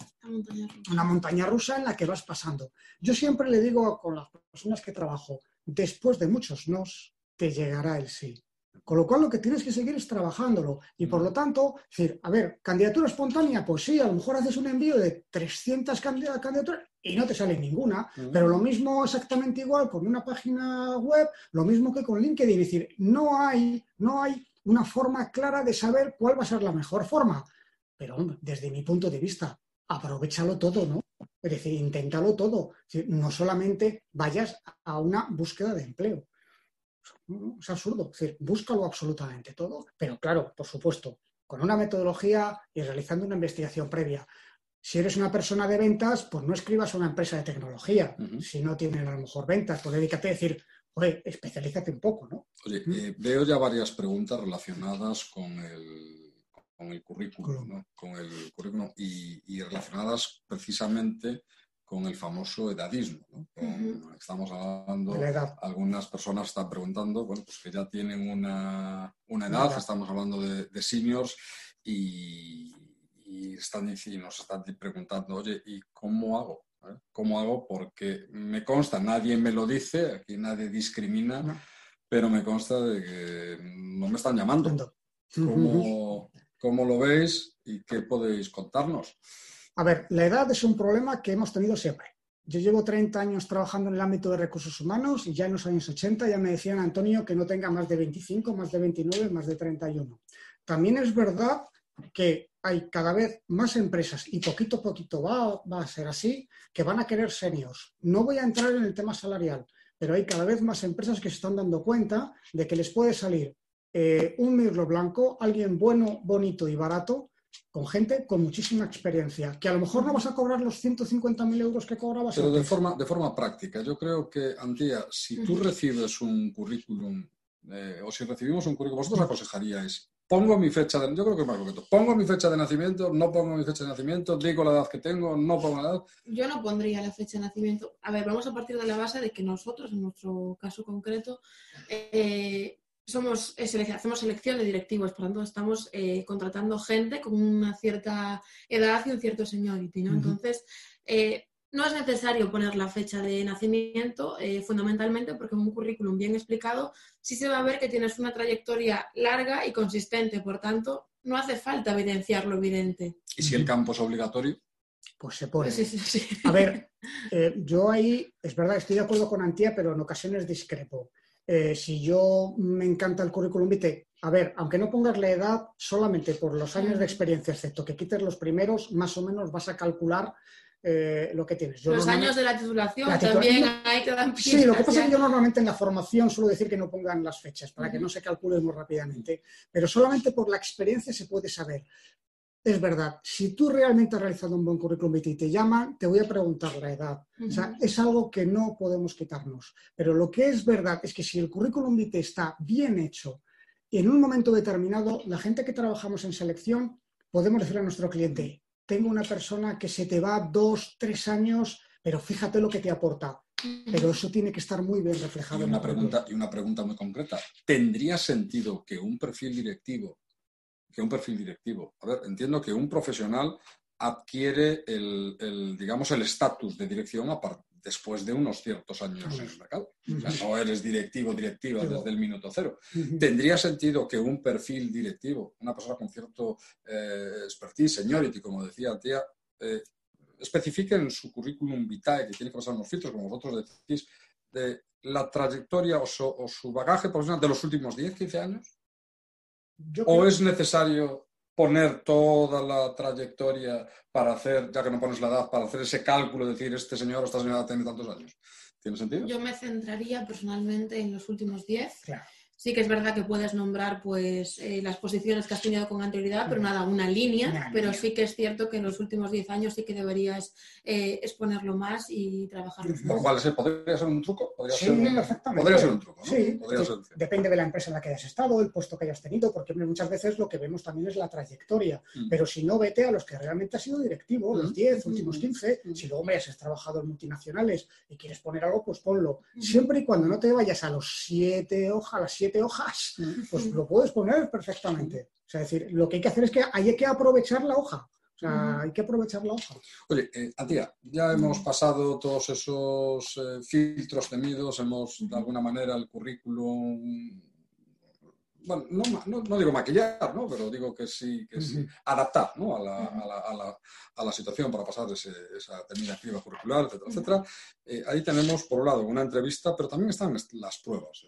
una montaña rusa en la que vas pasando. Yo siempre le digo con las personas que trabajo, después de muchos nos, te llegará el sí. Con lo cual lo que tienes que seguir es trabajándolo. Y por lo tanto, decir, a ver, candidatura espontánea, pues sí, a lo mejor haces un envío de 300 candidaturas y no te sale ninguna. Pero lo mismo exactamente igual con una página web, lo mismo que con LinkedIn. Es decir, no hay, no hay una forma clara de saber cuál va a ser la mejor forma. Pero desde mi punto de vista, aprovechalo todo, ¿no? Es decir, inténtalo todo. no solamente vayas a una búsqueda de empleo es absurdo. Es decir, búscalo absolutamente todo, pero claro, por supuesto, con una metodología y realizando una investigación previa. Si eres una persona de ventas, pues no escribas a una empresa de tecnología. Si no tienen a lo mejor ventas, pues dedícate a decir, oye, especialízate un poco, ¿no? Oye, eh, veo ya varias preguntas relacionadas con el, con el currículum, ¿no? Con el currículum y, y relacionadas precisamente con el famoso edadismo. Estamos hablando, algunas personas están preguntando, bueno, pues que ya tienen una, edad, estamos hablando de, seniors y, están, nos están preguntando, oye, ¿y cómo hago? ¿Eh? ¿Cómo hago? Porque me consta, nadie me lo dice, aquí nadie discrimina, pero me consta de que no me están llamando. ¿Cómo, ¿Cómo lo veis y qué podéis contarnos? A ver, la edad es un problema que hemos tenido siempre. Yo llevo 30 años trabajando en el ámbito de recursos humanos y ya en los años 80 ya me decían, Antonio, que no tenga más de 25, más de 29, más de 31. También es verdad que hay cada vez más empresas, y poquito a poquito va, a ser así, que van a querer seniors. No voy a entrar en el tema salarial, pero hay cada vez más empresas que se están dando cuenta de que les puede salir eh, un mirlo blanco, alguien bueno, bonito y barato, con gente con muchísima experiencia, que a lo mejor no vas a cobrar los 150.000 euros que cobrabas. Pero de forma, de forma práctica, yo creo que, Antía, si tú recibes un currículum, eh, o si recibimos un currículum, vosotros aconsejaríais, pongo mi fecha de, yo creo que es más concreto, pongo mi fecha de nacimiento, no pongo mi fecha de nacimiento, digo la edad que tengo, no pongo la edad. Yo no pondría la fecha de nacimiento. A ver, vamos a partir de la base de que nosotros, en nuestro caso concreto, eh, somos, hacemos selección de directivos, por lo tanto estamos eh, contratando gente con una cierta edad y un cierto seniority, ¿no? Entonces, eh, no es necesario poner la fecha de nacimiento, eh, fundamentalmente porque en un currículum bien explicado sí se va a ver que tienes una trayectoria larga y consistente, por tanto, no hace falta evidenciar lo evidente. ¿Y si el campo es obligatorio? Pues se pone. A ver, yo ahí, es verdad, estoy de acuerdo con Antía, pero en ocasiones discrepo. Eh, si yo me encanta el currículum vitae, a ver, aunque no pongas la edad, solamente por los años de experiencia, excepto que quites los primeros, más o menos vas a calcular eh, lo que tienes. los años de la titulación, también hay que dar Sí, lo que pasa es que yo normalmente en la formación suelo decir que no pongan las fechas para que no se calcule muy rápidamente, pero solamente por la experiencia se puede saber es verdad, si tú realmente has realizado un buen currículum vitae y te llaman, te voy a preguntar la edad. O sea, es algo que no podemos quitarnos. Pero lo que es verdad es que si el currículum vitae está bien hecho y en un momento determinado, la gente que trabajamos en selección, podemos decir a nuestro cliente, tengo una persona que se te va dos, tres años, pero fíjate lo que te aporta. Pero eso tiene que estar muy bien reflejado. Y una, pregunta, y una pregunta muy concreta. ¿Tendría sentido que un perfil directivo que un perfil directivo. A ver, entiendo que un profesional adquiere el, digamos, el estatus de dirección después de unos ciertos años en el mercado. no eres directivo, directiva desde el minuto cero. ¿Tendría sentido que un perfil directivo, una persona con cierto eh, expertise, seniority, como decía Tía, eh, especifique en su currículum vitae, que tiene que pasar unos filtros, como vosotros decís, de la trayectoria o su, o su bagaje profesional de los últimos 10, 15 años? ¿O es necesario poner toda la trayectoria para hacer, ya que no pones la edad, para hacer ese cálculo, decir, este señor o esta señora tiene tantos años? ¿Tiene sentido? Yo me centraría personalmente en los últimos 10. Sí que es verdad que puedes nombrar pues eh, las posiciones que has tenido con anterioridad, pero nada, una línea, pero sí que es cierto que en los últimos 10 años sí que deberías eh, exponerlo más y trabajarlo más. ¿Podría ser un truco? ¿Podría sí, ser, perfectamente. Podría ser un truco, ¿no? Sí, depende de la empresa en la que hayas estado, el puesto que hayas tenido, porque muchas veces lo que vemos también es la trayectoria, mm. pero si no, vete a los que realmente has sido directivo, los 10, mm. últimos 15, mm. si luego me has trabajado en multinacionales y quieres poner algo, pues ponlo. Siempre y cuando no te vayas a los siete hojas, las siete hojas, pues lo puedes poner perfectamente. O sea, decir, lo que hay que hacer es que hay que aprovechar la hoja. O sea, hay que aprovechar la hoja. Oye, eh, Antía, ya hemos pasado todos esos eh, filtros temidos, hemos de alguna manera el currículum, bueno, no, digo maquillar, ¿no? pero digo que sí, que sí, adaptar ¿no? a, la, a, la, a, la, a, la, situación para pasar ese, esa terminativa curricular, etcétera, etcétera. Eh, ahí tenemos, por un lado, una entrevista, pero también están las pruebas.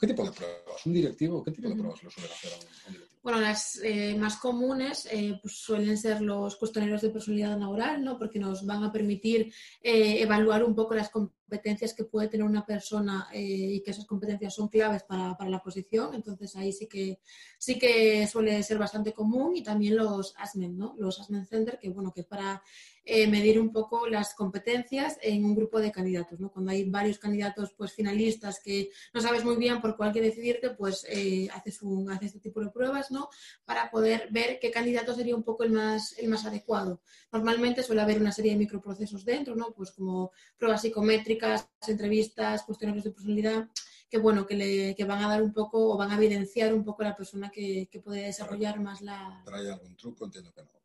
¿Qué tipo de pruebas? ¿Un directivo? ¿Qué tipo de pruebas le suele hacer a un, directivo? Bueno, las eh, más comunes eh, pues suelen ser los cuestionarios de personalidad laboral, ¿no? porque nos van a permitir eh, evaluar un poco las competencias que puede tener una persona y que esas competencias son claves para, para, la posición. Entonces ahí sí que, sí que suele ser bastante común y también los ASMEN, ¿no? los ASMEN Center, que bueno, que es para eh, medir un poco las competencias en un grupo de candidatos. ¿no? Cuando hay varios candidatos pues, finalistas que no sabes muy bien por cuál que decidirte, pues eh, haces, un, haces este tipo de pruebas ¿no? para poder ver qué candidato sería un poco el más, el más adecuado. Normalmente suele haber una serie de microprocesos dentro, ¿no? pues como pruebas psicométricas, entrevistas, cuestionarios de personalidad que bueno, que, le, que van a dar un poco o van a evidenciar un poco la persona que, que puede desarrollar más la... ¿Pero hay algún truco? Entiendo que no.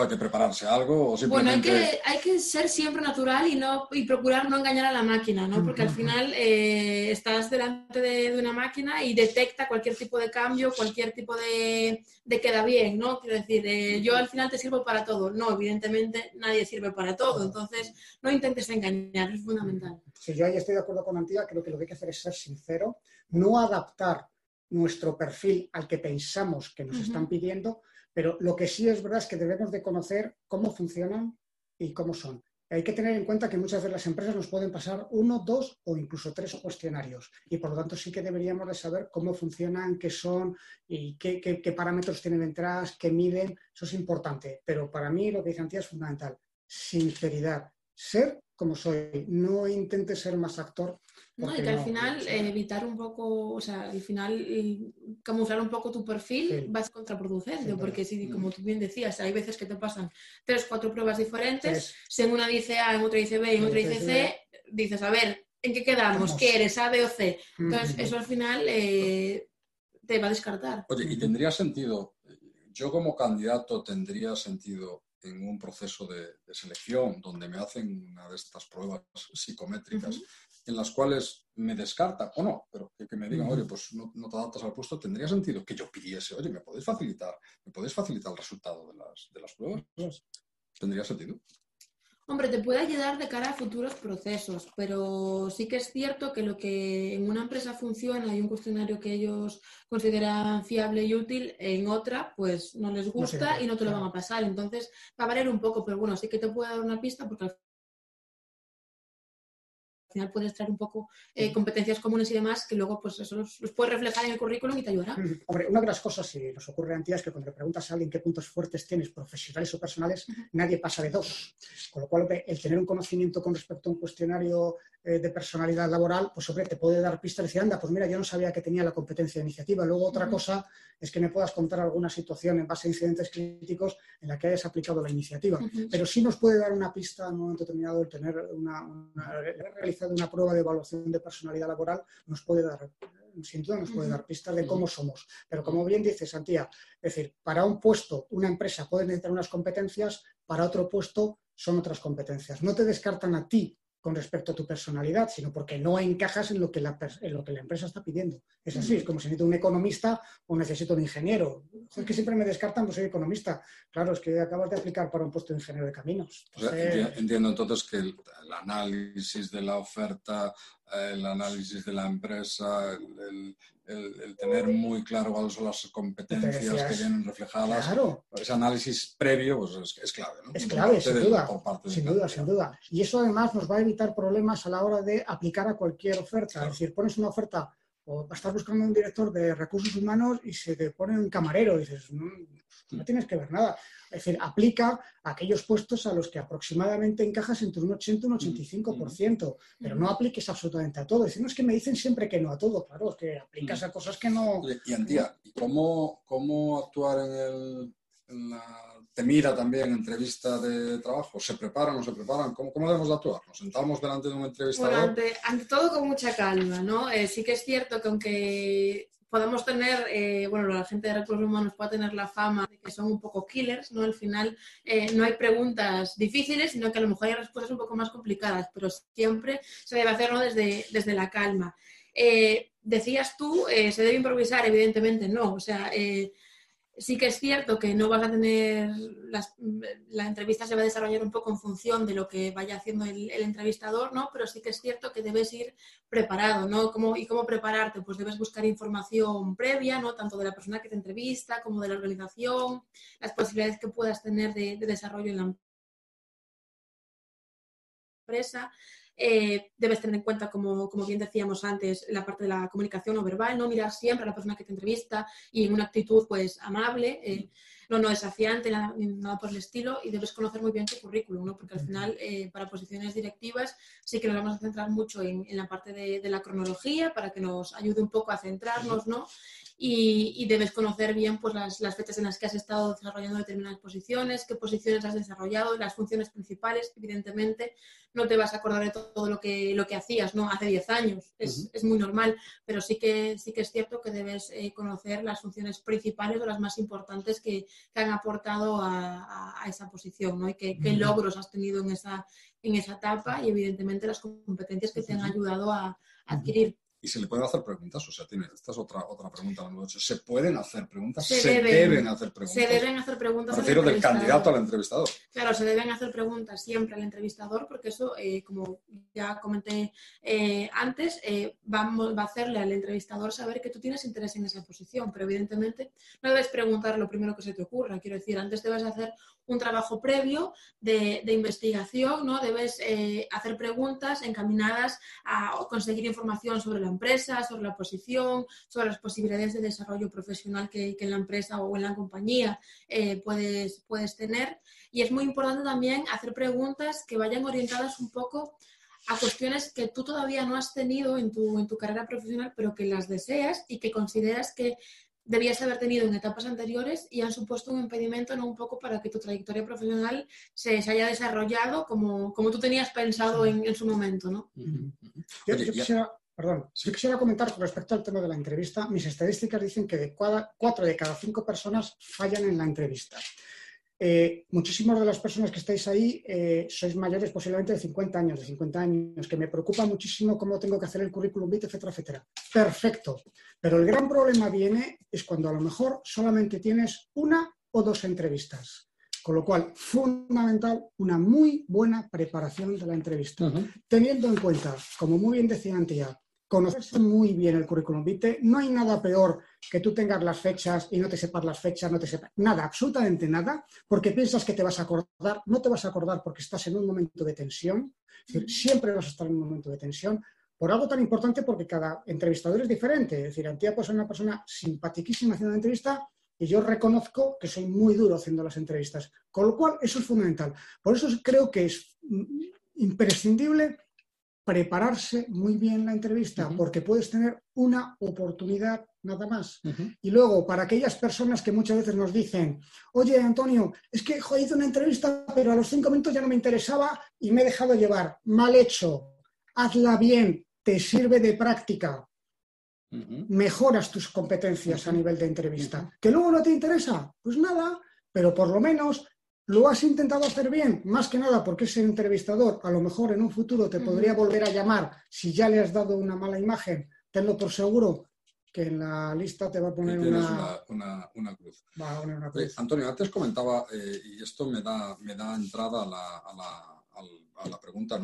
Hay que prepararse algo o simplemente... Bueno, hay que, hay que ser siempre natural y, no, y procurar no engañar a la máquina, ¿no? Porque al final eh, estás delante de, una máquina y detecta cualquier tipo de cambio, cualquier tipo de, de queda bien, ¿no? Quiero decir, eh, yo al final te sirvo para todo. No, evidentemente nadie sirve para todo, entonces no intentes engañar, es fundamental. Sí, yo ahí estoy de acuerdo con Antía, creo que lo que hay que hacer es ser sincero, no adaptar nuestro perfil al que pensamos que nos están pidiendo, pero lo que sí es verdad es que debemos de conocer cómo funcionan y cómo son. Hay que tener en cuenta que muchas de las empresas nos pueden pasar uno, dos o incluso tres cuestionarios y por lo tanto sí que deberíamos de saber cómo funcionan, qué son y qué, qué parámetros tienen detrás, qué miden. Eso es importante. Pero para mí lo que dice Antía es fundamental. Sinceridad. Ser como soy. No intente ser más actor no, y que al final eh, evitar un poco, o sea, al final camuflar un poco tu perfil va a ser contraproducente, porque si, como tú bien decías, hay veces que te pasan tres, cuatro pruebas diferentes, si en una dice A, en otra dice B, en otra dice C, dices, a ver, ¿en qué quedamos? ¿Qué eres, A, B o C? Entonces, eso al final eh, te va a descartar. Oye, ¿y tendría sentido, yo como candidato tendría sentido en un proceso de, selección donde me hacen una de estas pruebas psicométricas, en las cuales me descartan o no, pero que, me digan, oye, pues no, te adaptas al puesto, tendría sentido que yo pidiese, oye, ¿me podéis facilitar, ¿me podéis facilitar el resultado de las, de las pruebas? ¿Tendría sentido? Hombre, te puede ayudar de cara a futuros procesos, pero sí que es cierto que lo que en una empresa funciona y un cuestionario que ellos consideran fiable y útil, en otra pues no les gusta y no te lo van a pasar. Entonces va a variar un poco, pero bueno, sí que te puede dar una pista porque al final puedes traer un poco eh, competencias comunes y demás que luego pues eso los, puedes reflejar en el currículum y te ayudará. Hombre, una de las cosas, si nos ocurre a es que cuando le preguntas a alguien qué puntos fuertes tienes, profesionales o personales, nadie pasa de dos. Con lo cual, el tener un conocimiento con respecto a un cuestionario eh, de personalidad laboral, pues hombre, te puede dar pistas y decir, anda, pues mira, yo no sabía que tenía la competencia de iniciativa. Luego otra cosa es que me puedas contar alguna situación en base a incidentes críticos en la que hayas aplicado la iniciativa. Pero sí nos puede dar una pista en un momento determinado el tener una, una realizado una prueba de evaluación de personalidad laboral, nos puede dar sin duda nos puede dar pistas de cómo somos. Pero como bien dice Santía, es decir, para un puesto, una empresa puede necesitar unas competencias, para otro puesto son otras competencias. No te descartan a ti con respecto a tu personalidad, sino porque no encajas en lo que la, lo que la empresa está pidiendo. Es así, es como si necesito un economista o necesito un ingeniero. Es que siempre me descartan, pues soy economista. Claro, es que acabas de aplicar para un puesto de ingeniero de caminos. entiendo entonces que el, análisis de la oferta, el análisis de la empresa, el, tener muy claro cuáles son las competencias que vienen reflejadas. Ese análisis previo pues, es, clave. ¿no? Es clave, sin duda. Sin duda, sin duda. Y eso además nos va a evitar problemas a la hora de aplicar a cualquier oferta. Es decir, pones una oferta o estás buscando un director de recursos humanos y se te pone un camarero y dices, no, tienes que ver nada. Es decir, aplica a aquellos puestos a los que aproximadamente encajas entre un 80 y un 85%, pero no apliques absolutamente a todo. Es decir, no es que me dicen siempre que no a todo, claro, es que aplicas a cosas que no... Y, Antía, ¿y cómo, cómo actuar en, el, en la temida también entrevista de trabajo? ¿Se preparan o no se preparan? ¿Cómo, ¿Cómo, debemos de actuar? ¿Nos sentamos delante de un entrevistador? Bueno, ante, ante todo con mucha calma, ¿no? Eh, sí que es cierto que aunque podemos tener, eh, bueno, la gente de recursos humanos puede tener la fama de que son un poco killers, ¿no? Al final eh, no hay preguntas difíciles, sino que a lo mejor hay respuestas un poco más complicadas, pero siempre se debe hacerlo desde, desde la calma. Eh, decías tú, se debe improvisar, evidentemente no, o sea, sí que es cierto que no vas a tener, la entrevista se va a desarrollar un poco en función de lo que vaya haciendo el, entrevistador, ¿no? Pero sí que es cierto que debes ir preparado, ¿no? ¿Cómo, ¿Y cómo prepararte? Pues debes buscar información previa, ¿no? Tanto de la persona que te entrevista como de la organización, las posibilidades que puedas tener de desarrollo en la empresa. Eh, debes tener en cuenta, como, como, bien decíamos antes, la parte de la comunicación no verbal, no mirar siempre a la persona que te entrevista y en una actitud pues amable, eh, no, no desafiante, nada, nada, por el estilo, y debes conocer muy bien tu currículum, ¿no? porque al final eh, para posiciones directivas sí que nos vamos a centrar mucho en, en la parte de, de, la cronología para que nos ayude un poco a centrarnos, ¿no? Y, debes conocer bien pues, las, las, fechas en las que has estado desarrollando determinadas posiciones, qué posiciones has desarrollado, las funciones principales, evidentemente. No te vas a acordar de todo lo que, lo que hacías ¿no? hace 10 años, es, es, muy normal, pero sí que, sí que es cierto que debes eh, conocer las funciones principales o las más importantes que, que han aportado a, a, esa posición ¿no? y qué, qué logros has tenido en esa, en esa etapa y evidentemente las competencias que te han ayudado a adquirir y se le pueden hacer preguntas. O sea, tiene, esta es otra, otra pregunta. ¿Se pueden hacer preguntas? Se, deben, hacer preguntas. Se deben hacer preguntas. Refiero del candidato al entrevistador. Claro, se deben hacer preguntas siempre al entrevistador porque eso, eh, como ya comenté eh, antes, eh, va a hacerle al entrevistador saber que tú tienes interés en esa posición. Pero evidentemente no debes preguntar lo primero que se te ocurra. Quiero decir, antes debes hacer un trabajo previo de, investigación, ¿no? Debes hacer preguntas encaminadas a conseguir información sobre la empresa, sobre la posición, sobre las posibilidades de desarrollo profesional que, en la empresa o en la compañía eh, puedes, puedes tener. Y es muy importante también hacer preguntas que vayan orientadas un poco a cuestiones que tú todavía no has tenido en tu, en tu carrera profesional, pero que las deseas y que consideras que debías haber tenido en etapas anteriores y han supuesto un impedimento ¿no? un poco para que tu trayectoria profesional se, se haya desarrollado como, como, tú tenías pensado en, en su momento. ¿no? yo, quisiera, Perdón, yo quisiera comentar con respecto al tema de la entrevista. Mis estadísticas dicen que de cuatro de cada cinco personas fallan en la entrevista. Eh, muchísimas de las personas que estáis ahí eh, sois mayores posiblemente de 50 años, de 50 años, que me preocupa muchísimo cómo tengo que hacer el currículum vitae, etcétera, etcétera. Perfecto. Pero el gran problema viene es cuando a lo mejor solamente tienes una o dos entrevistas. Con lo cual, fundamental, una muy buena preparación de la entrevista. Teniendo en cuenta, como muy bien decía Antía, conocerse muy bien el currículum vitae. No hay nada peor que tú tengas las fechas y no te sepas las fechas, no te sepas nada, absolutamente nada, porque piensas que te vas a acordar, no te vas a acordar porque estás en un momento de tensión, siempre vas a estar en un momento de tensión, por algo tan importante porque cada entrevistador es diferente. Es decir, Antía puede ser una persona simpaticísima haciendo una entrevista y yo reconozco que soy muy duro haciendo las entrevistas, con lo cual eso es fundamental. Por eso creo que es imprescindible prepararse muy bien la entrevista, porque puedes tener una oportunidad nada más. Y luego, para aquellas personas que muchas veces nos dicen, oye, Antonio, es que hice una entrevista, pero a los cinco minutos ya no me interesaba y me he dejado llevar. Mal hecho, hazla bien, te sirve de práctica. Mejoras tus competencias a nivel de entrevista. ¿Que luego no te interesa? Pues nada, pero por lo menos lo has intentado hacer bien, más que nada porque ese entrevistador a lo mejor en un futuro te podría volver a llamar si ya le has dado una mala imagen. Tenlo por seguro que en la lista te va a poner una... Una, cruz. Antonio, antes comentaba, eh, y esto me da, me da entrada a la, a la pregunta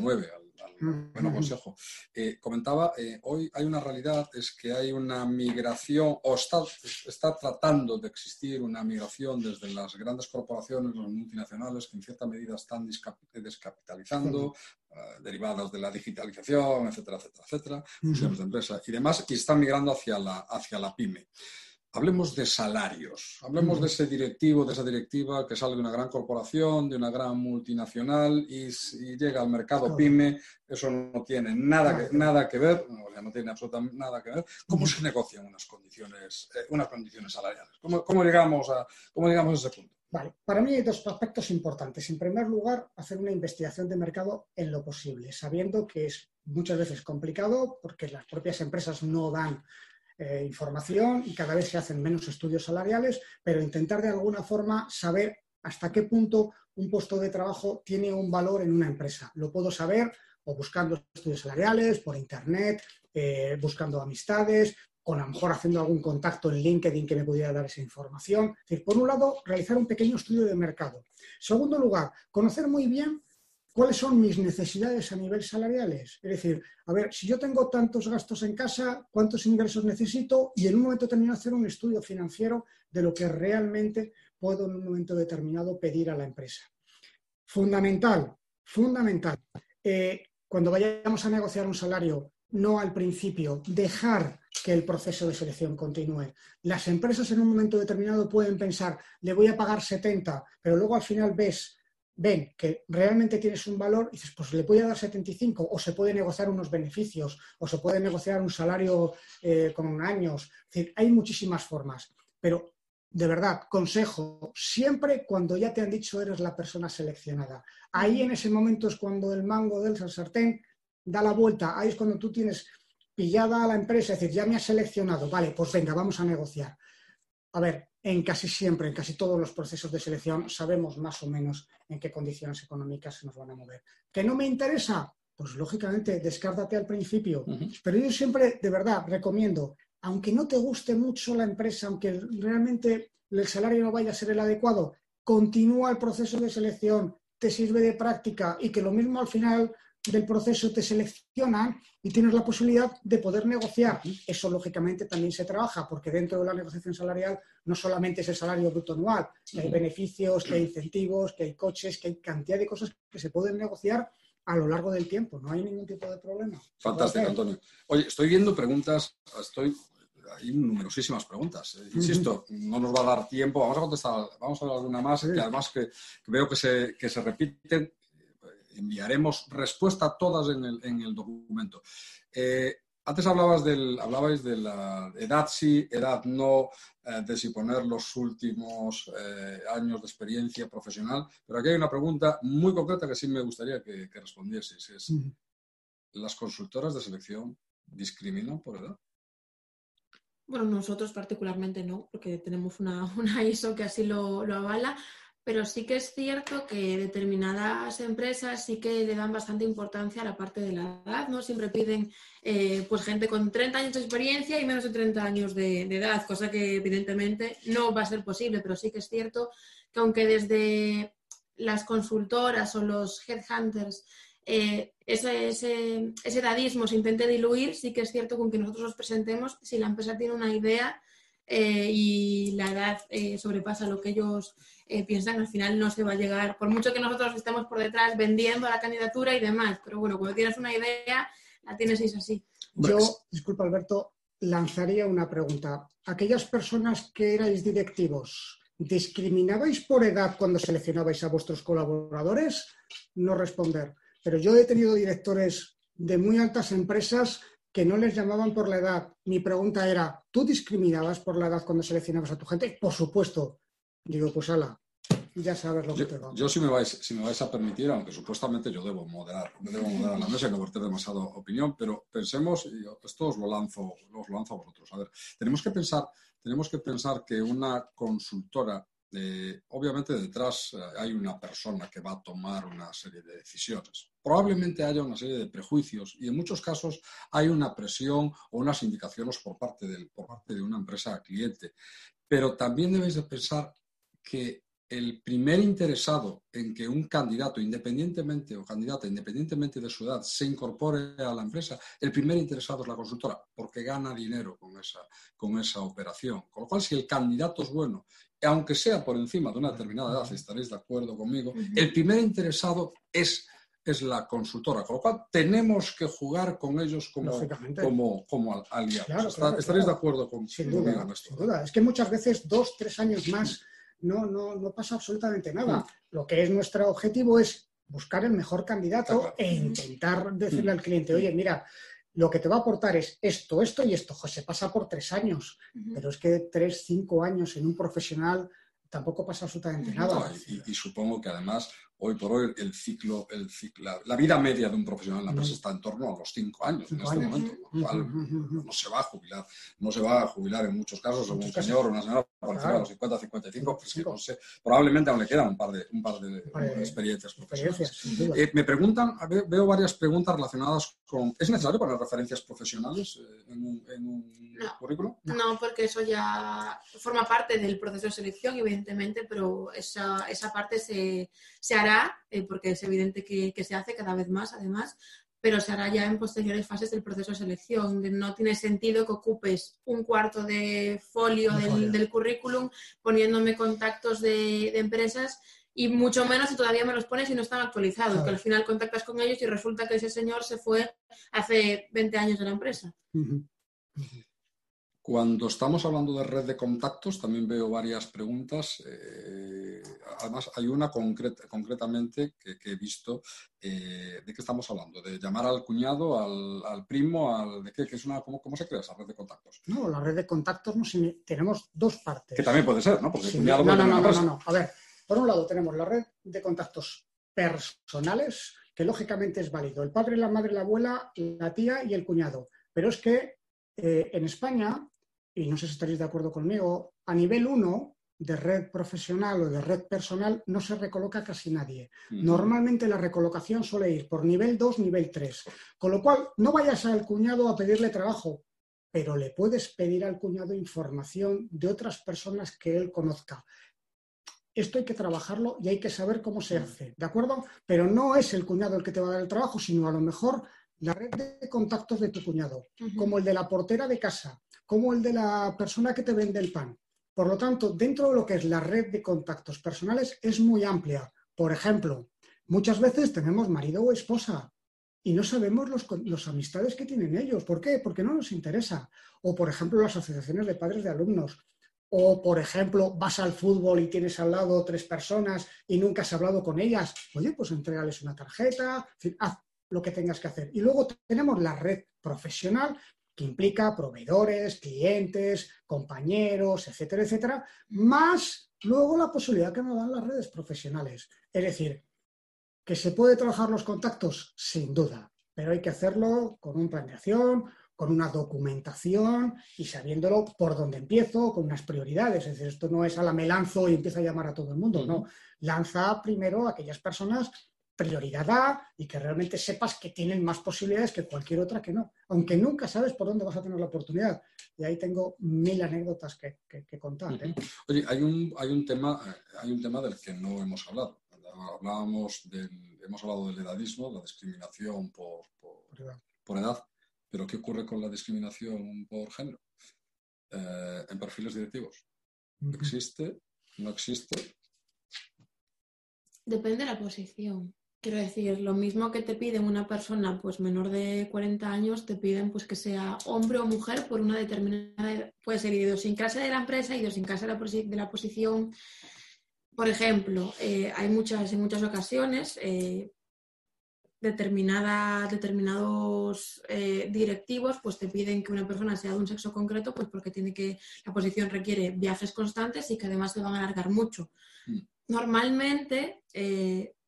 bueno consejo. Eh, comentaba, eh, hoy hay una realidad, es que hay una migración, o está, está tratando de existir una migración desde las grandes corporaciones, las multinacionales, que en cierta medida están descapitalizando, eh, derivadas de la digitalización, etcétera, etcétera, etcétera, fusiones de empresas y demás, y están migrando hacia la, hacia la pyme. Hablemos de salarios, hablemos de ese directivo, de esa directiva que sale de una gran corporación, de una gran multinacional y, llega al mercado pyme, eso no tiene nada que, nada que ver, no, tiene absolutamente nada que ver. ¿Cómo se negocian unas condiciones, eh, unas condiciones salariales? ¿Cómo, ¿Cómo, llegamos a, ¿Cómo llegamos a ese punto? Vale, para mí hay dos aspectos importantes. En primer lugar, hacer una investigación de mercado en lo posible, sabiendo que es muchas veces complicado porque las propias empresas no dan eh, información y cada vez se hacen menos estudios salariales, pero intentar de alguna forma saber hasta qué punto un puesto de trabajo tiene un valor en una empresa. Lo puedo saber o buscando estudios salariales, por internet, eh, buscando amistades, o a lo mejor haciendo algún contacto en LinkedIn que me pudiera dar esa información. Es decir, por un lado, realizar un pequeño estudio de mercado. Segundo lugar, conocer muy bien ¿Cuáles son mis necesidades a nivel salariales? Es decir, a ver, si yo tengo tantos gastos en casa, ¿cuántos ingresos necesito? Y en un momento determinado hacer un estudio financiero de lo que realmente puedo en un momento determinado pedir a la empresa. Fundamental, fundamental. Eh, cuando vayamos a negociar un salario, no al principio, dejar que el proceso de selección continúe. Las empresas en un momento determinado pueden pensar, le voy a pagar 70, pero luego al final ves ven que realmente tienes un valor, y dices, pues le puede dar 75 o se puede negociar unos beneficios o se puede negociar un salario eh, con años. Es decir, hay muchísimas formas, pero de verdad, consejo, siempre cuando ya te han dicho eres la persona seleccionada. Ahí en ese momento es cuando el mango del sartén da la vuelta, ahí es cuando tú tienes pillada a la empresa, es decir, ya me has seleccionado, vale, pues venga, vamos a negociar. A ver, en casi siempre, en casi todos los procesos de selección, sabemos más o menos en qué condiciones económicas se nos van a mover. ¿Que no me interesa? Pues lógicamente, descártate al principio. Pero yo siempre, de verdad, recomiendo, aunque no te guste mucho la empresa, aunque realmente el salario no vaya a ser el adecuado, continúa el proceso de selección, te sirve de práctica y que lo mismo al final del proceso te seleccionan y tienes la posibilidad de poder negociar. Eso, lógicamente, también se trabaja, porque dentro de la negociación salarial no solamente es el salario bruto anual, que hay beneficios, que hay incentivos, que hay coches, que hay cantidad de cosas que se pueden negociar a lo largo del tiempo. No hay ningún tipo de problema. Fantástico, Antonio. Oye, estoy viendo preguntas, estoy hay numerosísimas preguntas. Eh, insisto, no nos va a dar tiempo. Vamos a contestar, vamos a ver alguna más, que además que, veo que se, que se repiten enviaremos respuesta a todas en el, documento. Eh, antes hablabas del, hablabais de la edad sí, edad no, eh, de si poner los últimos eh, años de experiencia profesional, pero aquí hay una pregunta muy concreta que sí me gustaría que, que respondieses. Es, ¿Las consultoras de selección discriminan por edad? Bueno, nosotros particularmente no, porque tenemos una, una ISO que así lo, lo avala, pero sí que es cierto que determinadas empresas sí que le dan bastante importancia a la parte de la edad, ¿no? Siempre piden eh, pues gente con 30 años de experiencia y menos de 30 años de, edad, cosa que evidentemente no va a ser posible, pero sí que es cierto que aunque desde las consultoras o los headhunters eh, ese, ese, ese, edadismo se intente diluir, sí que es cierto que aunque nosotros los presentemos, si la empresa tiene una idea eh, y la edad sobrepasa lo que ellos eh, piensan que al final no se va a llegar, por mucho que nosotros estemos por detrás vendiendo la candidatura y demás, pero bueno, cuando tienes una idea, la tienes y es así. Yo, disculpa Alberto, lanzaría una pregunta. Aquellas personas que erais directivos, ¿discriminabais por edad cuando seleccionabais a vuestros colaboradores? No responder. Pero yo he tenido directores de muy altas empresas que no les llamaban por la edad. Mi pregunta era, ¿tú discriminabas por la edad cuando seleccionabas a tu gente? Por supuesto. Digo, pues ala, ya sabes lo que te va. Yo si me, vais, si me vais a permitir, aunque supuestamente yo debo moderar, debo moderar la mesa y no verter demasiada opinión, pero pensemos, y esto os lo lanzo, os lo lanzo a vosotros. A ver, tenemos que pensar, tenemos que pensar que una consultora eh, obviamente detrás eh, hay una persona que va a tomar una serie de decisiones. Probablemente haya una serie de prejuicios y en muchos casos hay una presión o unas indicaciones por parte, del, por parte de una empresa cliente. Pero también debéis de pensar que el primer interesado en que un candidato, independientemente o candidata, independientemente de su edad, se incorpore a la empresa, el primer interesado es la consultora, porque gana dinero con esa, con esa operación. Con lo cual, si el candidato es bueno, aunque sea por encima de una determinada edad, estaréis de acuerdo conmigo, el primer interesado es es la consultora, con lo cual tenemos que jugar con ellos como, como, como aliados. ¿Estaréis de acuerdo con, sin duda, Sin duda. Es que muchas veces dos, tres años más no, no, no pasa absolutamente nada. Lo que es nuestro objetivo es buscar el mejor candidato e intentar decirle al cliente, oye, mira, lo que te va a aportar es esto, esto y esto. José, pasa por tres años, pero es que tres, cinco años en un profesional tampoco pasa absolutamente nada. y, supongo que además hoy por hoy el ciclo, el ciclo la, vida media de un profesional en la empresa está en torno a los cinco años en este momento, no se va a jubilar, no se va a jubilar en muchos casos, un señor o una señora por encima de los 50, 55, pues no sé, probablemente aún le quedan un par de, un par de, experiencias profesionales. Eh, me preguntan, veo varias preguntas relacionadas con, ¿es necesario poner referencias profesionales eh, en un, en un currículum? No, porque eso ya forma parte del proceso de selección, evidentemente, pero esa, esa parte se, se hará eh, porque es evidente que, se hace cada vez más, además, pero se hará ya en posteriores fases del proceso de selección. No tiene sentido que ocupes un cuarto de folio, del, currículum poniéndome contactos de, empresas y mucho menos si todavía me los pones y no están actualizados, que al final contactas con ellos y resulta que ese señor se fue hace 20 años de la empresa. Cuando estamos hablando de red de contactos, también veo varias preguntas. Eh, además, hay una concretamente que, he visto. Eh, ¿De qué estamos hablando? ¿De llamar al cuñado, al, primo? Al, ¿De qué? es una, ¿cómo, se crea esa red de contactos? No, la red de contactos no, tenemos dos partes. Que también puede ser, ¿no? Porque no, no, no, no, no. A ver, por un lado tenemos la red de contactos personales, que lógicamente es válido. El padre, la madre, la abuela, la tía y el cuñado. Pero es que eh, en España y no sé si estaréis de acuerdo conmigo, a nivel 1 de red profesional o de red personal no se recoloca casi nadie. Normalmente la recolocación suele ir por nivel 2, nivel 3. Con lo cual, no vayas al cuñado a pedirle trabajo, pero le puedes pedir al cuñado información de otras personas que él conozca. Esto hay que trabajarlo y hay que saber cómo se hace, ¿de acuerdo? Pero no es el cuñado el que te va a dar el trabajo, sino a lo mejor la red de contactos de tu cuñado, como el de la portera de casa, como el de la persona que te vende el pan. Por lo tanto, dentro de lo que es la red de contactos personales es muy amplia. Por ejemplo, muchas veces tenemos marido o esposa y no sabemos los, amistades que tienen ellos. ¿Por qué? Porque no nos interesa. O, por ejemplo, las asociaciones de padres de alumnos. O, por ejemplo, vas al fútbol y tienes al lado tres personas y nunca has hablado con ellas. Oye, pues entregales una tarjeta, haz lo que tengas que hacer. Y luego tenemos la red profesional, que implica proveedores, clientes, compañeros, etcétera, etcétera, más luego la posibilidad que nos dan las redes profesionales. Es decir, que se puede trabajar los contactos, sin duda, pero hay que hacerlo con un plan de acción, con una documentación y sabiéndolo por dónde empiezo, con unas prioridades. Es decir, esto no es a la me lanzo y empiezo a llamar a todo el mundo, no. Lanza primero a aquellas personas prioridad da y que realmente sepas que tienen más posibilidades que cualquier otra que no, aunque nunca sabes por dónde vas a tener la oportunidad. Y ahí tengo mil anécdotas que, contar. ¿eh? Oye, hay un, hay, un tema, hay un tema del que no hemos hablado. Hablábamos del, hemos hablado del edadismo, la discriminación por, por, edad, pero ¿qué ocurre con la discriminación por género? Eh, en perfiles directivos. ¿Existe? ¿No existe? Depende de la posición. Quiero decir, lo mismo que te piden una persona pues menor de 40 años, te piden pues que sea hombre o mujer por una determinada, puede ser idiosincrasia de la empresa, idiosincrasia de la, de la posición. Por ejemplo, eh, hay muchas, en muchas ocasiones eh, determinados eh, directivos pues te piden que una persona sea de un sexo concreto pues porque tiene que la posición requiere viajes constantes y que además se van a alargar mucho. Mm. Normalmente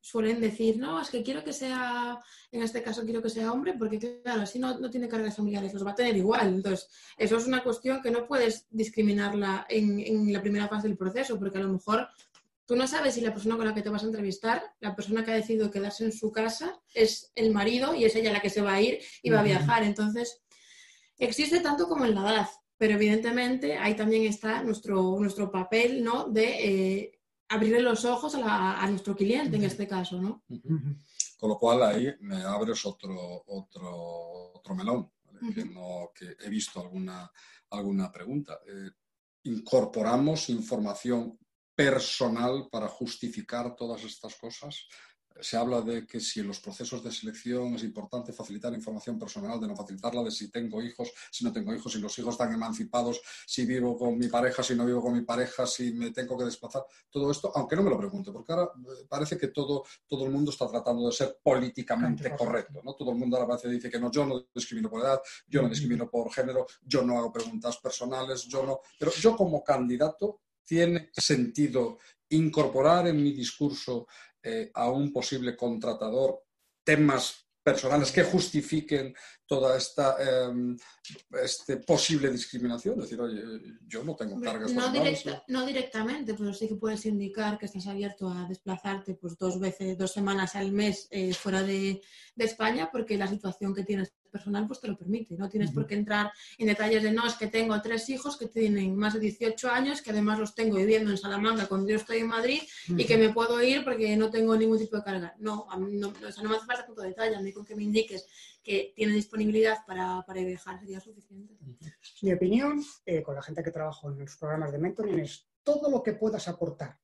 suelen decir, no, es que quiero que sea, en este caso quiero que sea hombre, porque claro, así no, no tiene cargas familiares, los va a tener igual. Entonces, eso es una cuestión que no puedes discriminarla en, en la primera fase del proceso, porque a lo mejor tú no sabes si la persona con la que te vas a entrevistar, la persona que ha decidido quedarse en su casa, es el marido y es ella la que se va a ir y va a viajar. Entonces, existe tanto como en la edad, pero evidentemente ahí también está nuestro, nuestro papel, ¿no? De eh, abrirle los ojos a, nuestro cliente en este caso, ¿no? Con lo cual ahí me abres otro, otro, otro melón, que, no, que he visto alguna, alguna pregunta. Eh, incorporamos información personal para justificar todas estas cosas se habla de que si en los procesos de selección es importante facilitar información personal, de no facilitarla, de si tengo hijos, si no tengo hijos, si los hijos están emancipados, si vivo con mi pareja, si no vivo con mi pareja, si me tengo que desplazar, todo esto, aunque no me lo pregunte, porque ahora eh, parece que todo, todo el mundo está tratando de ser políticamente correcto, ¿no? Todo el mundo ahora parece dice que no, yo no discrimino por edad, yo no discrimino por género, yo no hago preguntas personales, yo no, pero yo como candidato tiene sentido incorporar en mi discurso eh, a un posible contratador temas personales que justifiquen toda esta em, este posible discriminación. Decir, oye, yo no tengo cargas no, directa, no directamente, pero sí que puedes indicar que estás abierto a desplazarte pues, dos veces, dos semanas al mes eh, fuera de, de, España, porque la situación que tienes personal pues te lo permite. No tienes por qué entrar en detalles de no, es que tengo tres hijos que tienen más de 18 años, que además los tengo viviendo en Salamanca cuando yo estoy en Madrid y que me puedo ir porque no tengo ningún tipo de carga. No, no, no, no me hace falta tanto detalle, a mí con que me indiques que tiene disponibilidad para, para viajar sería suficiente. Mi opinión, eh, con la gente que trabajo en los programas de mentoring, es todo lo que puedas aportar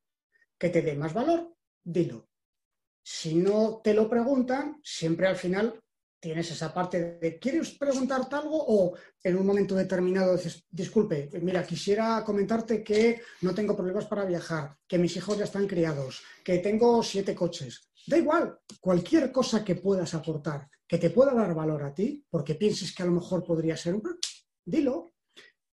que te dé más valor, dilo. Si no te lo preguntan, siempre al final tienes esa parte de ¿quieres preguntarte algo? O en un momento determinado dices, disculpe, mira, quisiera comentarte que no tengo problemas para viajar, que mis hijos ya están criados, que tengo siete coches. Da igual, cualquier cosa que puedas aportar, que te pueda dar valor a ti, porque pienses que a lo mejor podría ser un... Dilo.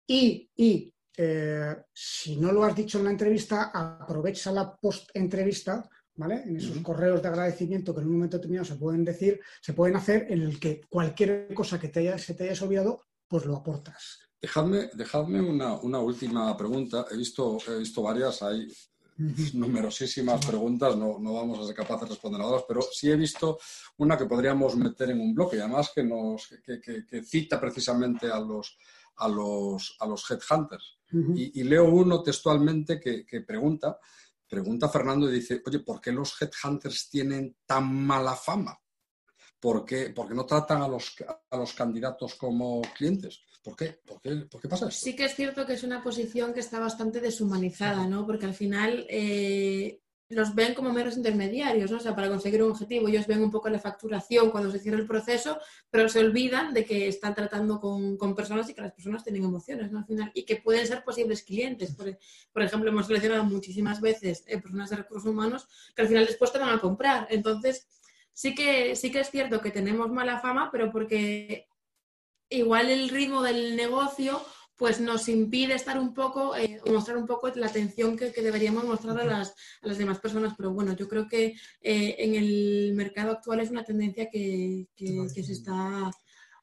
Y, y eh, si no lo has dicho en la entrevista, aprovecha la post-entrevista en esos correos de agradecimiento que en un momento determinado se pueden decir, se pueden hacer en el que cualquier cosa que te se te hayas olvidado, pues lo aportas. Dejadme, dejadme una, última pregunta. He visto, he visto varias, hay numerosísimas preguntas, no, no, vamos a ser capaces de responder a todas, pero sí he visto una que podríamos meter en un bloque y además que, nos, que, cita precisamente a los, a los, a los headhunters. y, y, leo uno textualmente que, pregunta Pregunta Fernando y dice, oye, ¿por qué los headhunters tienen tan mala fama? ¿Por qué, no tratan a los, a los candidatos como clientes? ¿Por qué? ¿Por qué, ¿Por qué pasa esto? Sí que es cierto que es una posición que está bastante deshumanizada, ¿no? Porque al final eh, los ven como meros intermediarios, ¿no? O sea, para conseguir un objetivo, ellos ven un poco la facturación cuando se cierra el proceso, pero se olvidan de que están tratando con, personas y que las personas tienen emociones, ¿no? Al final, y que pueden ser posibles clientes. Por, ejemplo, hemos seleccionado muchísimas veces eh, personas de recursos humanos que al final después te van a comprar. Entonces, sí que, sí que es cierto que tenemos mala fama, pero porque igual el ritmo del negocio pues nos impide estar un poco, eh, mostrar un poco la atención que, deberíamos mostrar a las, a las, demás personas. Pero bueno, yo creo que eh, en el mercado actual es una tendencia que, se está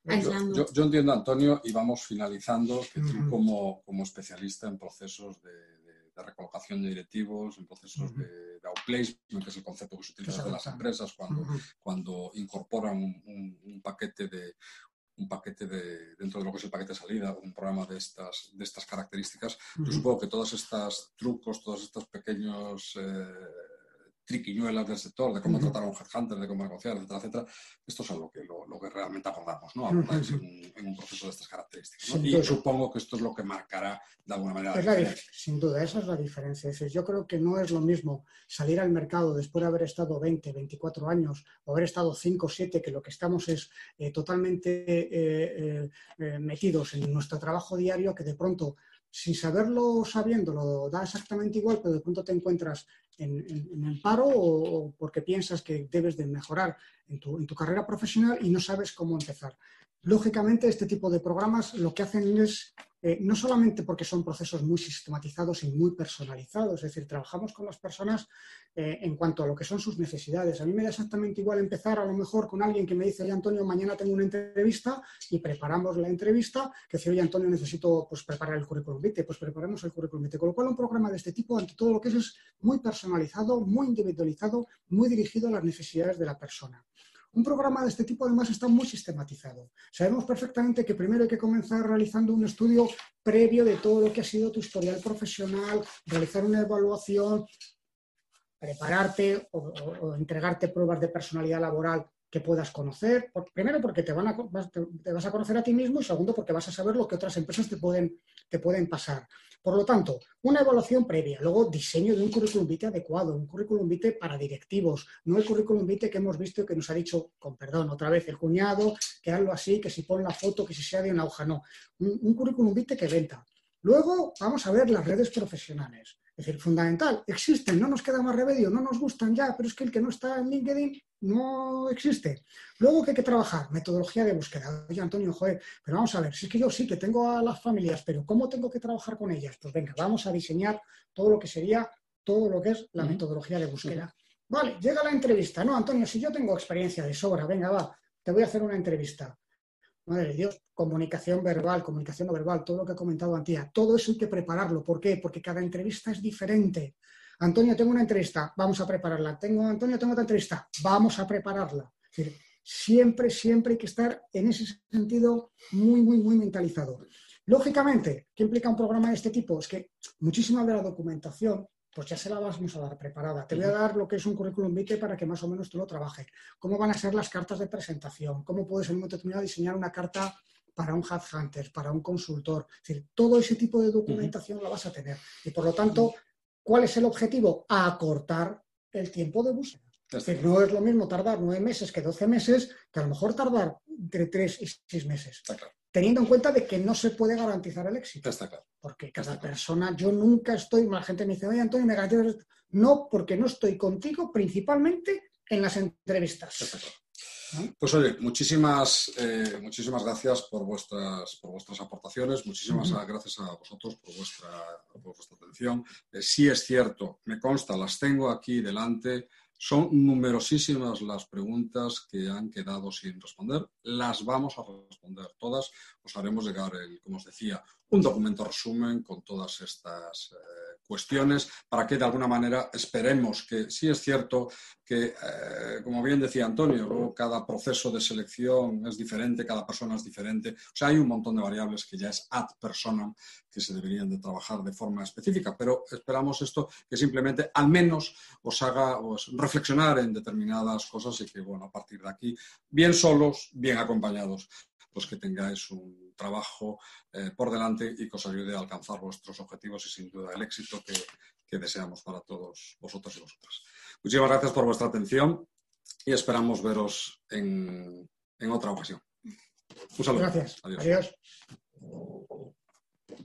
aislando. Yo, entiendo, Antonio, y vamos finalizando, que tú como, como especialista en procesos de, recolocación de directivos, en procesos de, outplacement, que es el concepto que se utiliza de las empresas cuando, cuando incorporan un paquete de un paquete de, dentro de lo que es el paquete de salida, un programa de estas, de estas características, yo supongo que todos estos trucos, todos estos pequeños eh, triquiñuelas del sector, de cómo tratar a un headhunter, de cómo negociar, etcétera, etcétera. Esto es lo que, lo, que realmente abordamos, ¿no? Abordáis en, un proceso de estas características. Y supongo que esto es lo que marcará de alguna manera. la sin duda, esa es la diferencia. Es yo creo que no es lo mismo salir al mercado después de haber estado 20, 24 años o haber estado 5 o 7, que lo que estamos es eh, totalmente eh, eh, metidos en nuestro trabajo diario, que de pronto sin saberlo sabiéndolo, da exactamente igual, pero de pronto te encuentras en, el paro o, porque piensas que debes de mejorar en tu, en tu, carrera profesional y no sabes cómo empezar. Lógicamente, este tipo de programas lo que hacen es eh, no solamente porque son procesos muy sistematizados y muy personalizados, es decir, trabajamos con las personas eh, en cuanto a lo que son sus necesidades. A mí me da exactamente igual empezar a lo mejor con alguien que me dice, oye Antonio, mañana tengo una entrevista y preparamos la entrevista, que dice, oye Antonio, necesito pues, preparar el currículum vitae, pues preparamos el currículum vitae. Con lo cual, un programa de este tipo, ante todo lo que es, es muy personalizado, muy individualizado, muy dirigido a las necesidades de la persona. Un programa de este tipo además está muy sistematizado. Sabemos perfectamente que primero hay que comenzar realizando un estudio previo de todo lo que ha sido tu historial profesional, realizar una evaluación, prepararte o, entregarte pruebas de personalidad laboral que puedas conocer. primero, porque te, vas a conocer a ti mismo y segundo, porque vas a saber lo que otras empresas te pueden, te pueden pasar. Por lo tanto, una evaluación previa, luego diseño de un currículum vitae adecuado, un currículum vitae para directivos, no el currículum vitae que hemos visto y que nos ha dicho, con perdón, otra vez el cuñado, que hazlo así, que si pon la foto, que si sea de una hoja, no. Un, un currículum vitae que venta. Luego vamos a ver las redes profesionales. Es decir, fundamental, existen, no nos queda más remedio, no nos gustan ya, pero es que el que no está en LinkedIn no existe. Luego que hay que trabajar, metodología de búsqueda. Oye, Antonio, joder, pero vamos a ver, si es que yo sí que tengo a las familias, pero ¿cómo tengo que trabajar con ellas? Pues venga, vamos a diseñar todo lo que sería, todo lo que es la metodología de búsqueda. Vale, llega la entrevista. No, Antonio, si yo tengo experiencia de sobra, venga, va, te voy a hacer una entrevista. Madre de Dios, comunicación verbal, comunicación no verbal, todo lo que he comentado antes, todo eso hay que prepararlo. ¿Por qué? Porque cada entrevista es diferente. Antonio, tengo una entrevista, vamos a prepararla. Tengo, Antonio, tengo otra entrevista, vamos a prepararla. siempre, siempre hay que estar en ese sentido muy, muy, muy mentalizado. Lógicamente, ¿qué implica un programa de este tipo? Es que muchísima de la documentación pues ya se la vamos a dar preparada. Te voy a dar lo que es un currículum vitae para que más o menos tú lo trabajes. ¿Cómo van a ser las cartas de presentación? ¿Cómo puedes en un momento determinado diseñar una carta para un headhunter, para un consultor? Es decir, todo ese tipo de documentación la vas a tener. Y por lo tanto, ¿cuál es el objetivo? Acortar el tiempo de búsqueda. Es decir, no es lo mismo tardar nueve meses que doce meses, que a lo mejor tardar entre tres y seis meses. claro teniendo en cuenta de que no se puede garantizar el éxito. Está claro. Porque cada persona, yo nunca estoy, la gente me dice, oye Antonio, me garantizas No, porque no estoy contigo principalmente en las entrevistas. Pues oye, muchísimas, eh, muchísimas gracias por vuestras, por vuestras aportaciones, muchísimas gracias a vosotros por vuestra, vuestra atención. Eh, sí es cierto, me consta, las tengo aquí delante, son numerosísimas las preguntas que han quedado sin responder. Las vamos a responder todas. Os haremos llegar, como os decía, un documento resumen con todas estas eh, cuestiones para que de alguna manera esperemos que sí es cierto que, eh, como bien decía Antonio, cada proceso de selección es diferente, cada persona es diferente. O sea, hay un montón de variables que ya es ad personam que se deberían de trabajar de forma específica, pero esperamos esto que simplemente al menos os haga reflexionar en determinadas cosas y que, bueno, a partir de aquí, bien solos, bien acompañados, pues que tengáis un trabajo eh, por delante y que os ayude a alcanzar vuestros objetivos y sin duda el éxito que, deseamos para todos vosotros y vosotras. Muchísimas gracias por vuestra atención y esperamos veros en, otra ocasión. Un saludo. Gracias. Adiós.